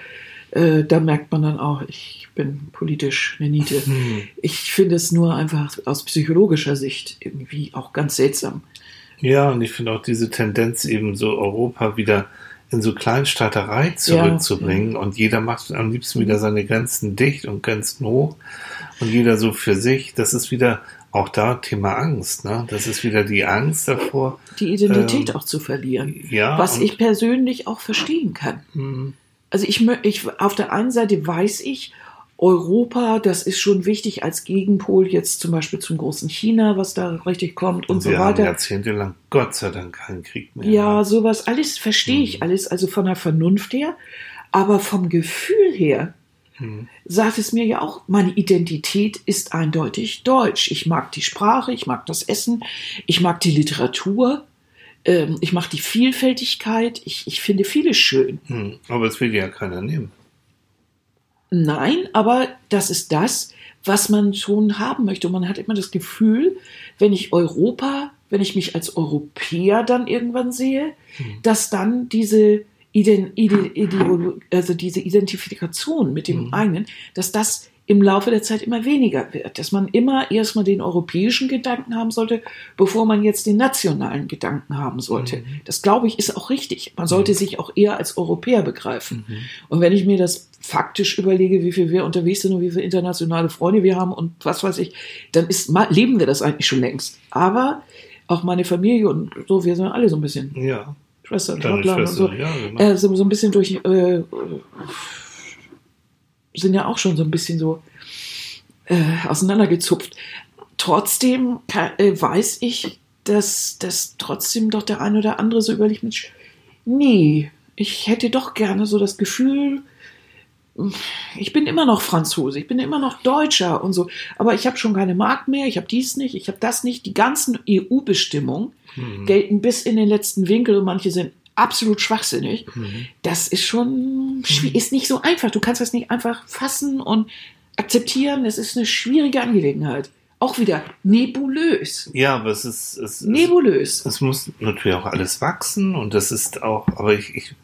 äh, da merkt man dann auch, ich bin politisch eine Niete. Ich finde es nur einfach aus psychologischer Sicht irgendwie auch ganz seltsam. Ja, und ich finde auch diese Tendenz eben so Europa wieder in so Kleinstaaterei zurückzubringen und jeder macht am liebsten wieder seine Grenzen dicht und Grenzen hoch und jeder so für sich. Das ist wieder auch da Thema Angst, ne? Das ist wieder die Angst davor. Die Identität Ähm, auch zu verlieren. Ja, was ich persönlich auch verstehen kann. Mhm. Also ich, ich, auf der einen Seite weiß ich, Europa, das ist schon wichtig als Gegenpol jetzt zum Beispiel zum großen China, was da richtig kommt und, Und so wir haben weiter. jahrzehntelang Gott sei Dank keinen Krieg mehr. Ja, sowas, alles verstehe ich, alles, also von der Vernunft her, aber vom Gefühl her sagt es mir ja auch, meine Identität ist eindeutig deutsch. Ich mag die Sprache, ich mag das Essen, ich mag die Literatur, ähm, ich mag die Vielfältigkeit, ich, ich finde vieles schön. Hm, aber es will ja keiner nehmen. Nein, aber das ist das, was man schon haben möchte. Und man hat immer das Gefühl, wenn ich Europa, wenn ich mich als Europäer dann irgendwann sehe, dass dann diese, Also diese Identifikation mit dem eigenen, dass das im Laufe der Zeit immer weniger wird. Dass man immer erstmal den europäischen Gedanken haben sollte, bevor man jetzt den nationalen Gedanken haben sollte. Das glaube ich ist auch richtig. Man sollte sich auch eher als Europäer begreifen. Und wenn ich mir das faktisch überlege, wie viel wir unterwegs sind und wie viele internationale Freunde wir haben und was weiß ich, dann ist, leben wir das eigentlich schon längst. Aber auch meine Familie und so, wir sind alle so ein bisschen Ja. Schwestern, Deine Schottland und so, Schwester, ja, genau. äh, so, so ein bisschen durch, äh, sind ja auch schon so ein bisschen so äh, auseinandergezupft. Trotzdem ka- äh, weiß ich, dass, dass trotzdem doch der eine oder andere so überlegt, Mensch, nee, ich hätte doch gerne so das Gefühl, ich bin immer noch Franzose, ich bin immer noch Deutscher und so, aber ich habe schon keine Mark mehr, ich habe dies nicht, ich habe das nicht. Die ganzen EU-Bestimmungen gelten bis in den letzten Winkel und manche sind absolut schwachsinnig. Das ist schon schwi- ist nicht so einfach. Du kannst das nicht einfach fassen und akzeptieren. Es ist eine schwierige Angelegenheit. Auch wieder nebulös. Ja, aber es ist, es, es, Nebulös. es muss natürlich auch alles wachsen und das ist auch, aber ich, ich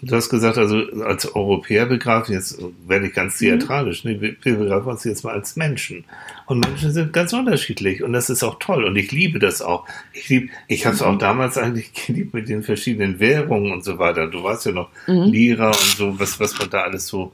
du hast gesagt, also als Europäer begreifen, jetzt werde ich ganz theatralisch, ne? wir, begreifen uns jetzt mal als Menschen. Und Menschen sind ganz unterschiedlich und das ist auch toll und ich liebe das auch. Ich liebe, ich habe es auch damals eigentlich geliebt mit den verschiedenen Währungen und so weiter. Du weißt ja noch, Lira und so, was, was man da alles so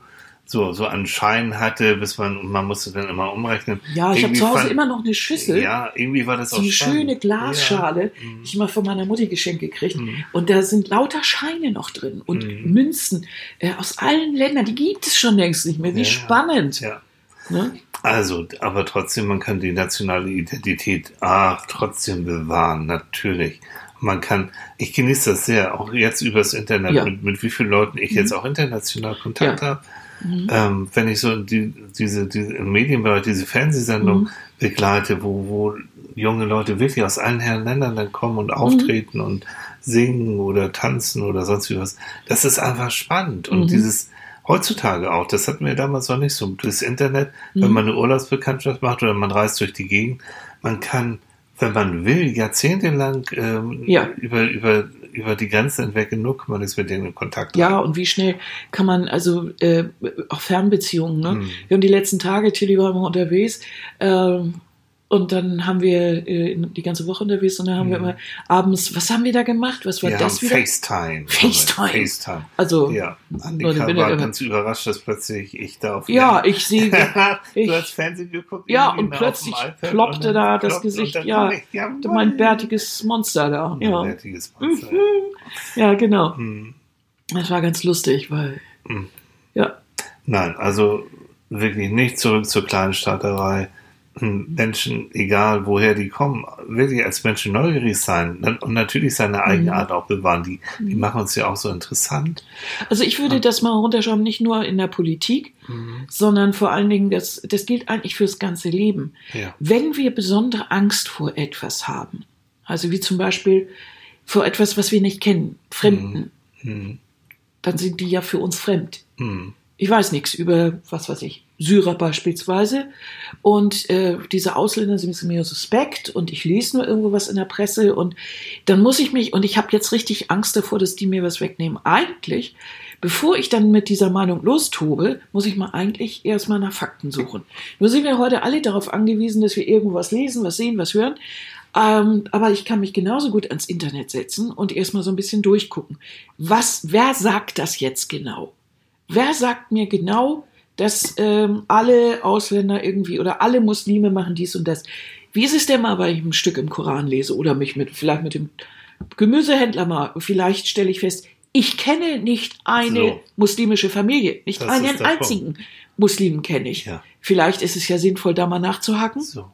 so, so einen Schein hatte, bis man, man musste dann immer umrechnen. Ja, ich habe zu Hause fand- immer noch eine Schüssel. Ja, irgendwie war das So auch eine spannend. schöne Glasschale, Ja. Mhm. die ich mal von meiner Mutti geschenkt gekriegt. Und da sind lauter Scheine noch drin und Mhm. Münzen äh, aus allen Ländern. Die gibt es schon längst nicht mehr. Wie Ja. spannend. Ja. Ne? Also, aber trotzdem, man kann die nationale Identität ach, trotzdem bewahren, natürlich. Man kann, ich genieße das sehr, auch jetzt übers Internet, Ja. mit, mit wie vielen Leuten ich jetzt auch international Kontakt Ja. habe. Ähm, wenn ich so die, diese, diese im Medienbereich diese Fernsehsendung begleite, wo, wo junge Leute wirklich aus allen Herren Ländern dann kommen und auftreten und singen oder tanzen oder sonst wie was, das ist einfach spannend. Und dieses heutzutage auch, das hatten wir damals noch nicht so. Das Internet, wenn man eine Urlaubsbekanntschaft macht oder man reist durch die Gegend, man kann, wenn man will, jahrzehntelang ähm, Ja. über, über, über die Grenzen hinweg in 0, nichts mit denen in Kontakt Ja, und wie schnell kann man, also äh, auch Fernbeziehungen, ne? Mhm. Wir haben die letzten Tage, Tilly war immer unterwegs, ähm, und dann haben wir äh, die ganze Woche unterwegs und dann haben wir immer abends, was haben wir da gemacht? Was war Mhm. Wir das haben wieder? FaceTime. FaceTime. FaceTime. Also, Ja, Annika bin war ja ganz überrascht, dass plötzlich ich da auf Ja, ich sehe, ich- du hast Fernsehen geguckt? ja, und plötzlich ploppte und da das Gesicht, ja, ich, jawohl. mein bärtiges Monster da. Ein Ja, bärtiges Monster. ja genau. Hm. Das war ganz lustig, weil, ja, Nein, also wirklich nicht zurück zur kleinen Staaterei. Hm, Menschen, egal woher die kommen, wirklich als Menschen neugierig sein und natürlich seine eigene Art auch bewahren. Die, die machen uns ja auch so interessant. Also ich würde das mal runterschreiben, nicht nur in der Politik, sondern vor allen Dingen, das, das gilt eigentlich fürs ganze Leben. Ja. Wenn wir besondere Angst vor etwas haben, also wie zum Beispiel vor etwas, was wir nicht kennen, Fremden, Hm. dann sind die ja für uns fremd. Hm. Ich weiß nichts über, was weiß ich, Syrer beispielsweise. Und äh, diese Ausländer sind mir suspekt und ich lese nur irgendwo was in der Presse und dann muss ich mich, und ich habe jetzt richtig Angst davor, dass die mir was wegnehmen. Eigentlich, bevor ich dann mit dieser Meinung lostobe, muss ich mal eigentlich erstmal nach Fakten suchen. Nur sind wir heute alle darauf angewiesen, dass wir irgendwo was lesen, was sehen, was hören. Ähm, aber ich kann mich genauso gut ans Internet setzen und erstmal so ein bisschen durchgucken. Was, wer sagt das jetzt genau? Wer sagt mir genau, dass ähm, alle Ausländer irgendwie oder alle Muslime machen dies und das? Wie ist es denn mal, weil ich ein Stück im Koran lese oder mich mit vielleicht mit dem Gemüsehändler mal, vielleicht stelle ich fest, ich kenne nicht eine So. muslimische Familie, nicht Das einen einzigen Muslimen kenne ich. Ja. Vielleicht ist es ja sinnvoll, da mal nachzuhaken. So.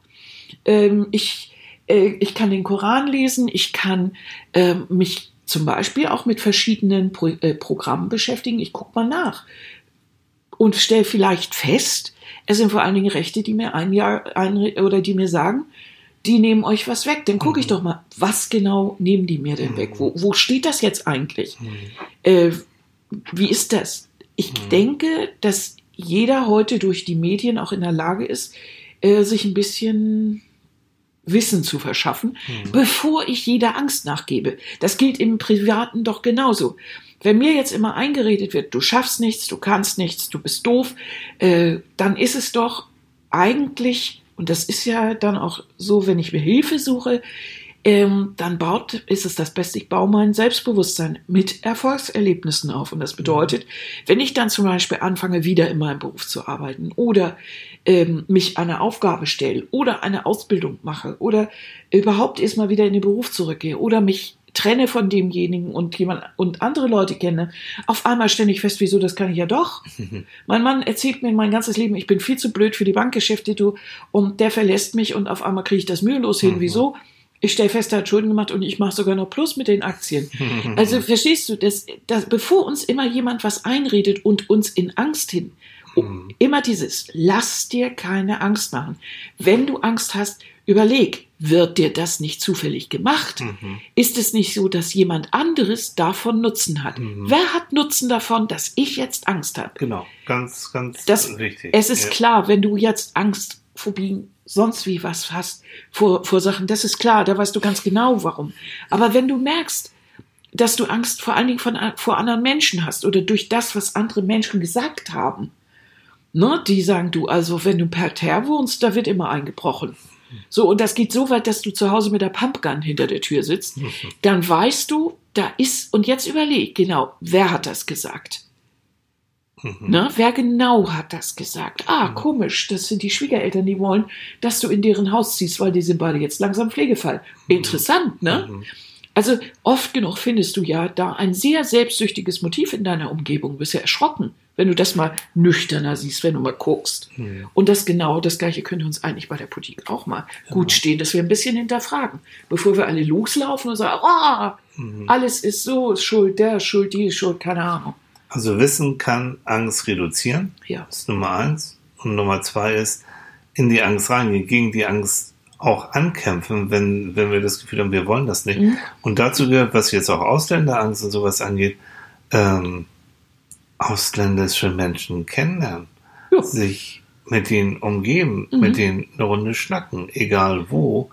Ähm, ich, äh, ich kann den Koran lesen, ich kann ähm, mich zum Beispiel auch mit verschiedenen Pro äh, Programmen beschäftigen. Ich gucke mal nach und stelle vielleicht fest, es sind vor allen Dingen Rechte, die mir ein Jahr ein, oder die mir sagen, die nehmen euch was weg. Dann gucke ich doch mal, was genau nehmen die mir denn weg? Wo, wo steht das jetzt eigentlich? Äh, wie ist das? Ich denke, dass jeder heute durch die Medien auch in der Lage ist, äh, sich ein bisschen Wissen zu verschaffen, bevor ich jeder Angst nachgebe. Das gilt im Privaten doch genauso. Wenn mir jetzt immer eingeredet wird, du schaffst nichts, du kannst nichts, du bist doof, äh, dann ist es doch eigentlich, und das ist ja dann auch so, wenn ich mir Hilfe suche, ähm, dann baut, ist es das Beste, ich baue mein Selbstbewusstsein mit Erfolgserlebnissen auf. Und das bedeutet, wenn ich dann zum Beispiel anfange, wieder in meinem Beruf zu arbeiten oder ähm, mich einer Aufgabe stelle oder eine Ausbildung mache oder überhaupt erstmal wieder in den Beruf zurückgehe oder mich trenne von demjenigen und jemand und andere Leute kenne, auf einmal stelle ich fest, wieso, das kann ich ja doch. mein Mann erzählt mir mein ganzes Leben, ich bin viel zu blöd für die Bankgeschäfte, du, und der verlässt mich und auf einmal kriege ich das mühelos hin. Wieso? Ich stelle fest, er hat Schulden gemacht und ich mache sogar noch Plus mit den Aktien. Also verstehst du, dass, dass, bevor uns immer jemand was einredet und uns in Angst hin, oh, immer dieses, lass dir keine Angst machen. Wenn du Angst hast, überleg, wird dir das nicht zufällig gemacht? Ist es nicht so, dass jemand anderes davon Nutzen hat? Wer hat Nutzen davon, dass ich jetzt Angst habe? Genau, ganz, ganz Das, wichtig. es ist ja. klar, wenn du jetzt Angst, Phobien, sonst wie was hast vor, vor Sachen, das ist klar, da weißt du ganz genau warum. Aber wenn du merkst, dass du Angst vor allen Dingen von, vor anderen Menschen hast oder durch das, was andere Menschen gesagt haben, ne, die sagen du, also wenn du per Terre wohnst, da wird immer eingebrochen. So, und das geht so weit, dass du zu Hause mit der Pumpgun hinter der Tür sitzt, dann weißt du, da ist, und jetzt überleg, genau, wer hat das gesagt? Mhm. Na, wer genau hat das gesagt? Ah, mhm. komisch, das sind die Schwiegereltern, die wollen, dass du in deren Haus ziehst, weil die sind beide jetzt langsam Pflegefall. Mhm. Interessant, ne? Mhm. Also oft genug findest du ja da ein sehr selbstsüchtiges Motiv in deiner Umgebung. Du bist ja erschrocken, wenn du das mal nüchterner siehst, wenn du mal guckst. Und das genau, das gleiche könnte uns eigentlich bei der Politik auch mal ja. gut stehen, dass wir ein bisschen hinterfragen, bevor wir alle loslaufen und sagen, oh, mhm. alles ist so, ist schuld, der ist schuld, die ist schuld, keine Ahnung. Also Wissen kann Angst reduzieren. Ja. Das ist Nummer eins. Und Nummer zwei ist, in die Angst reingehen, gegen die Angst auch ankämpfen, wenn, wenn wir das Gefühl haben, wir wollen das nicht. Mhm. Und dazu gehört, was jetzt auch Ausländerangst und sowas angeht, ähm, ausländische Menschen kennenlernen, ja. sich mit denen umgeben, mhm. mit denen eine Runde schnacken, egal wo.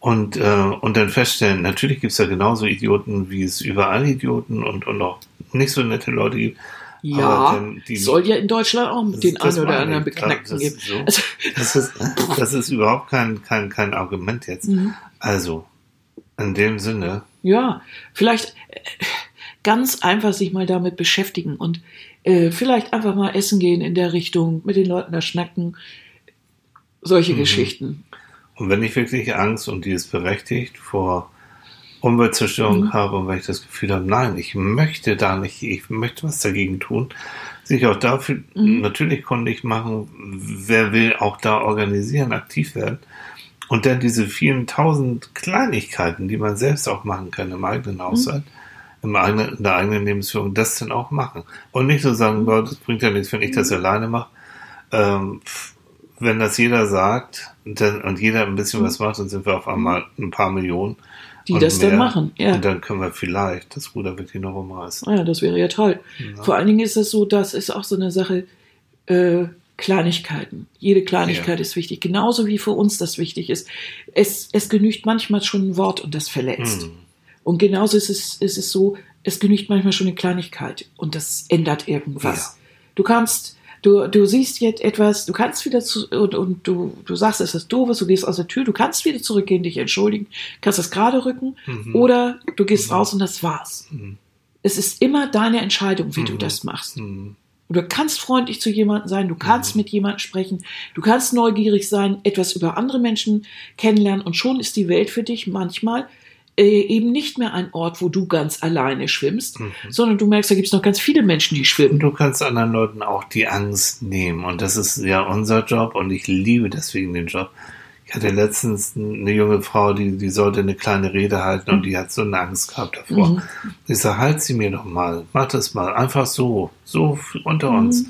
Und, äh, und dann feststellen, natürlich gibt es ja genauso Idioten, wie es überall Idioten und, und auch nicht so nette Leute gibt. Ja, dann, die, soll ja in Deutschland auch mit den einen oder anderen Beknackten geben. So. Also. Das, ist, das ist überhaupt kein, kein, kein Argument jetzt. Mhm. Also, in dem Sinne. Ja, vielleicht äh, ganz einfach sich mal damit beschäftigen und äh, vielleicht einfach mal essen gehen in der Richtung, mit den Leuten da schnacken. Solche mhm. Geschichten. Und wenn ich wirklich Angst, und die ist berechtigt, vor Umweltzerstörung mhm. habe und wenn ich das Gefühl habe, nein, ich möchte da nicht, ich möchte was dagegen tun, sich auch dafür mhm. natürlich kundig machen, wer will auch da organisieren, aktiv werden. Und dann diese vielen tausend Kleinigkeiten, die man selbst auch machen kann im eigenen mhm. Haushalt, mhm. im eigenen, in der eigenen Lebensführung, das dann auch machen. Und nicht so sagen, boah, das bringt ja nichts, wenn ich das mhm. alleine mache. Ähm, wenn das jeder sagt und, dann, und jeder ein bisschen mhm. was macht, dann sind wir auf einmal ein paar Millionen die und das mehr. dann machen. Ja. Und dann können wir vielleicht das Ruder wirklich noch umreißen. Ah ja, das wäre ja toll. Ja. Vor allen Dingen ist es so, das ist auch so eine Sache, äh, Kleinigkeiten. Jede Kleinigkeit ja. ist wichtig. Genauso wie für uns das wichtig ist. Es, es genügt manchmal schon ein Wort und das verletzt. Hm. Und genauso ist es, ist es so, es genügt manchmal schon eine Kleinigkeit und das ändert irgendwas. Ja. Du kannst Du, du siehst jetzt etwas, du kannst wieder zu, und, und du, du sagst, es ist doof, du gehst aus der Tür, du kannst wieder zurückgehen, dich entschuldigen, kannst das gerade rücken, mhm. oder du gehst mhm. raus und das war's. Mhm. Es ist immer deine Entscheidung, wie du mhm. das machst. Mhm. Und du kannst freundlich zu jemandem sein, du kannst mhm. mit jemandem sprechen, du kannst neugierig sein, etwas über andere Menschen kennenlernen und schon ist die Welt für dich manchmal eben nicht mehr ein Ort, wo du ganz alleine schwimmst, mhm. sondern du merkst, da gibt es noch ganz viele Menschen, die schwimmen. Und du kannst anderen Leuten auch die Angst nehmen. Und das ist ja unser Job und ich liebe deswegen den Job. Ich hatte letztens eine junge Frau, die, die sollte eine kleine Rede halten und die hat so eine Angst gehabt davor. Mhm. Ich sage, halt sie mir doch mal, mach das mal, einfach so, so unter mhm. uns.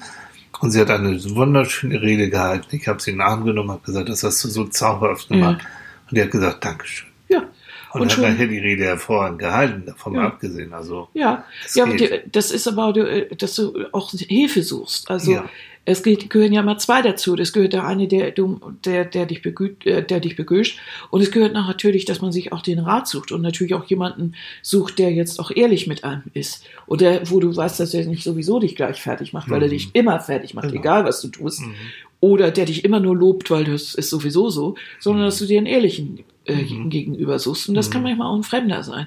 Und sie hat eine wunderschöne Rede gehalten. Ich habe sie in den Arm genommen und gesagt, das hast du so zauberhaft gemacht. Ja. Und die hat gesagt, Dankeschön. Und, und hat nachher die Rede hervorragend gehalten, davon ja. abgesehen. Also, ja, ja die, das ist aber, dass du auch Hilfe suchst. Also ja. es geht, gehören ja immer zwei dazu. Das gehört der eine, der, der, der, dich, begüt, äh, der dich begüscht. Und es gehört natürlich, dass man sich auch den Rat sucht und natürlich auch jemanden sucht, der jetzt auch ehrlich mit einem ist. Oder wo du weißt, dass er nicht sowieso dich gleich fertig macht, weil mhm. er dich immer fertig macht, genau. egal was du tust. Mhm. Oder der dich immer nur lobt, weil das ist sowieso so, sondern mhm. dass du dir einen ehrlichen äh, mhm. gegenüber suchst. Und das mhm. kann manchmal auch ein Fremder sein.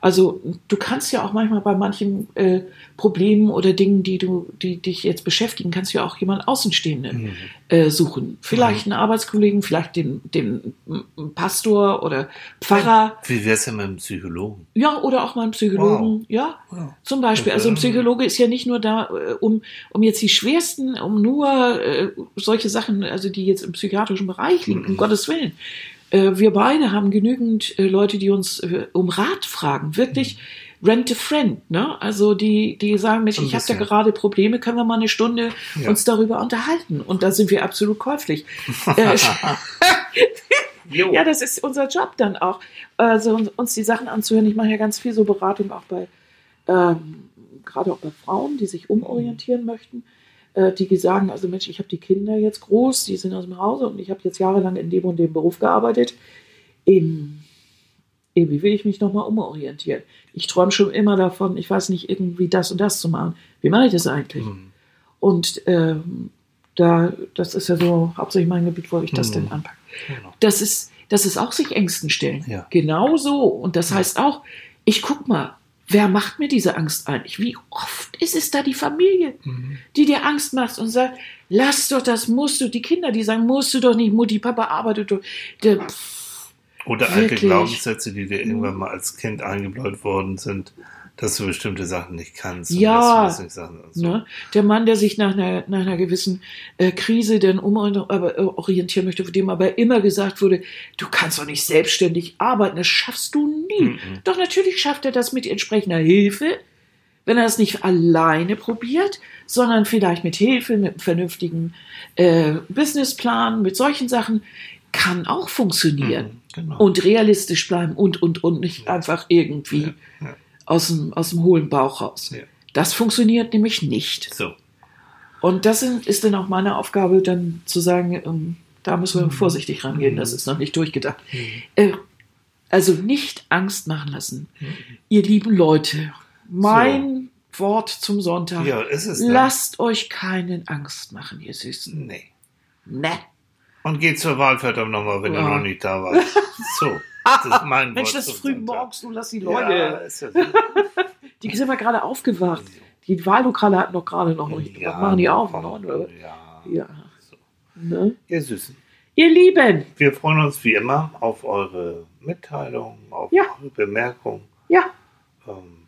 Also du kannst ja auch manchmal bei manchen äh, Problemen oder Dingen, die du, die dich jetzt beschäftigen, kannst du ja auch jemand Außenstehenden mhm. äh, suchen. Vielleicht mhm. einen Arbeitskollegen, vielleicht den, den Pastor oder Pfarrer. Wie wär's denn mit einem Psychologen? Ja, oder auch mal einen Psychologen. Wow. Ja, wow. zum Beispiel. Also ein Psychologe ist ja nicht nur da, äh, um, um jetzt die schwersten, um nur äh, solche Sachen, also die jetzt im psychiatrischen Bereich liegen, um mhm. Gottes Willen wir beide haben genügend äh, Leute, die uns äh, um Rat fragen. Wirklich mhm. rent a friend, ne? Also die, die sagen, Mensch, ich habe da gerade Probleme, können wir mal eine Stunde ja. uns darüber unterhalten? Und da sind wir absolut käuflich. Äh, ja, das ist unser Job dann auch. Also uns die Sachen anzuhören. Ich mache ja ganz viel so Beratung auch bei, ähm, gerade auch bei Frauen, die sich umorientieren möchten äh, die sagen, also Mensch, ich habe die Kinder jetzt groß, die sind aus dem Hause und ich habe jetzt jahrelang in dem und dem Beruf gearbeitet. In, in wie will ich mich nochmal umorientieren? Ich träume schon immer davon, ich weiß nicht, irgendwie das und das zu machen. Wie mache ich das eigentlich? Mhm. Und ähm, da, das ist ja so hauptsächlich mein Gebiet, wo ich das mhm. denn anpacke. Genau. Das ist, das ist auch sich Ängsten stellen. Ja. Genau so. Und das heißt auch, ich guck mal, wer macht mir diese Angst eigentlich? Wie oft ist es da die Familie, Mhm. die dir Angst macht und sagt, lass doch, das musst du. Die Kinder, die sagen, musst du doch nicht, Mutti, Papa arbeitet doch. Der, pff, Oder alte? Glaubenssätze, die dir irgendwann mal als Kind eingebläut worden sind, dass du bestimmte Sachen nicht kannst. Ja. nicht so. ne? Der Mann, der sich nach einer, nach einer gewissen äh, Krise dann umorientieren möchte, von dem aber immer gesagt wurde, du kannst doch nicht selbstständig arbeiten, das schaffst du nie. Mhm. Doch natürlich schafft er das mit entsprechender Hilfe, wenn er es nicht alleine probiert, sondern vielleicht mit Hilfe, mit einem vernünftigen äh, Businessplan, mit solchen Sachen, kann auch funktionieren. Mhm, genau. Und realistisch bleiben und, und, und nicht einfach irgendwie Ja, ja. Aus, dem, aus dem hohlen Bauch raus. Ja. Das funktioniert nämlich nicht. So. Und das ist dann auch meine Aufgabe, dann zu sagen, ähm, da müssen Mhm. wir vorsichtig rangehen, das ist noch nicht durchgedacht. Äh, also nicht Angst machen lassen. Mhm. Ihr lieben Leute, mein Wort zum Sonntag. Ja, ist es. Ne? Lasst euch keinen Angst machen, ihr Süßen. Nee. Ne. Und geh zur Wahl verdammt nochmal, wenn Ja. du noch nicht da warst. So. Das ist mein Mensch, das ist früh morgens, du lass die Ja, Leute. ist ja so. Die sind wir gerade aufgewacht. Die Wahllokale hatten doch gerade noch nicht. Ja, machen die auf? oder? Ja. Ja. So. Ne? Ihr Süßen. Ihr Lieben, Wir freuen uns wie immer auf eure Mitteilungen, auf Ja. eure Bemerkungen. ja, Ähm,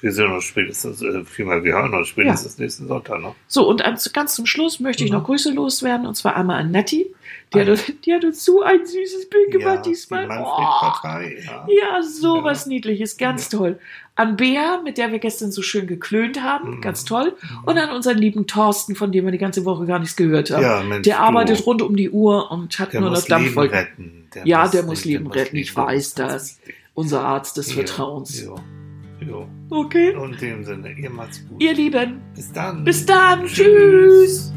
wir sehen uns spätestens, äh, vielmehr, wir hören uns spätestens nächsten Sonntag noch. So, und ganz zum Schluss möchte ich Ja. noch Grüße loswerden, und zwar einmal an Natti. Die, hat, die hat uns so ein süßes Bild gemacht die diesmal. Oh, Manfred-Partei. Ja. ja, so Ja. was Niedliches, ganz toll. An Bea, mit der wir gestern so schön geklönt haben, Mhm. ganz toll. Und an unseren lieben Thorsten, von dem wir die ganze Woche gar nichts gehört haben. Ja, Mensch, der du. arbeitet rund um die Uhr und hat Der nur noch muss Leben Dampfwolken. retten. Der Ja, der muss Leben retten, ich weiß das. Unser Arzt des Ja, Vertrauens. Ja, ja. Okay. Und in dem Sinne, ihr macht's gut. Ihr Lieben, Bis dann. bis dann. Tschüss.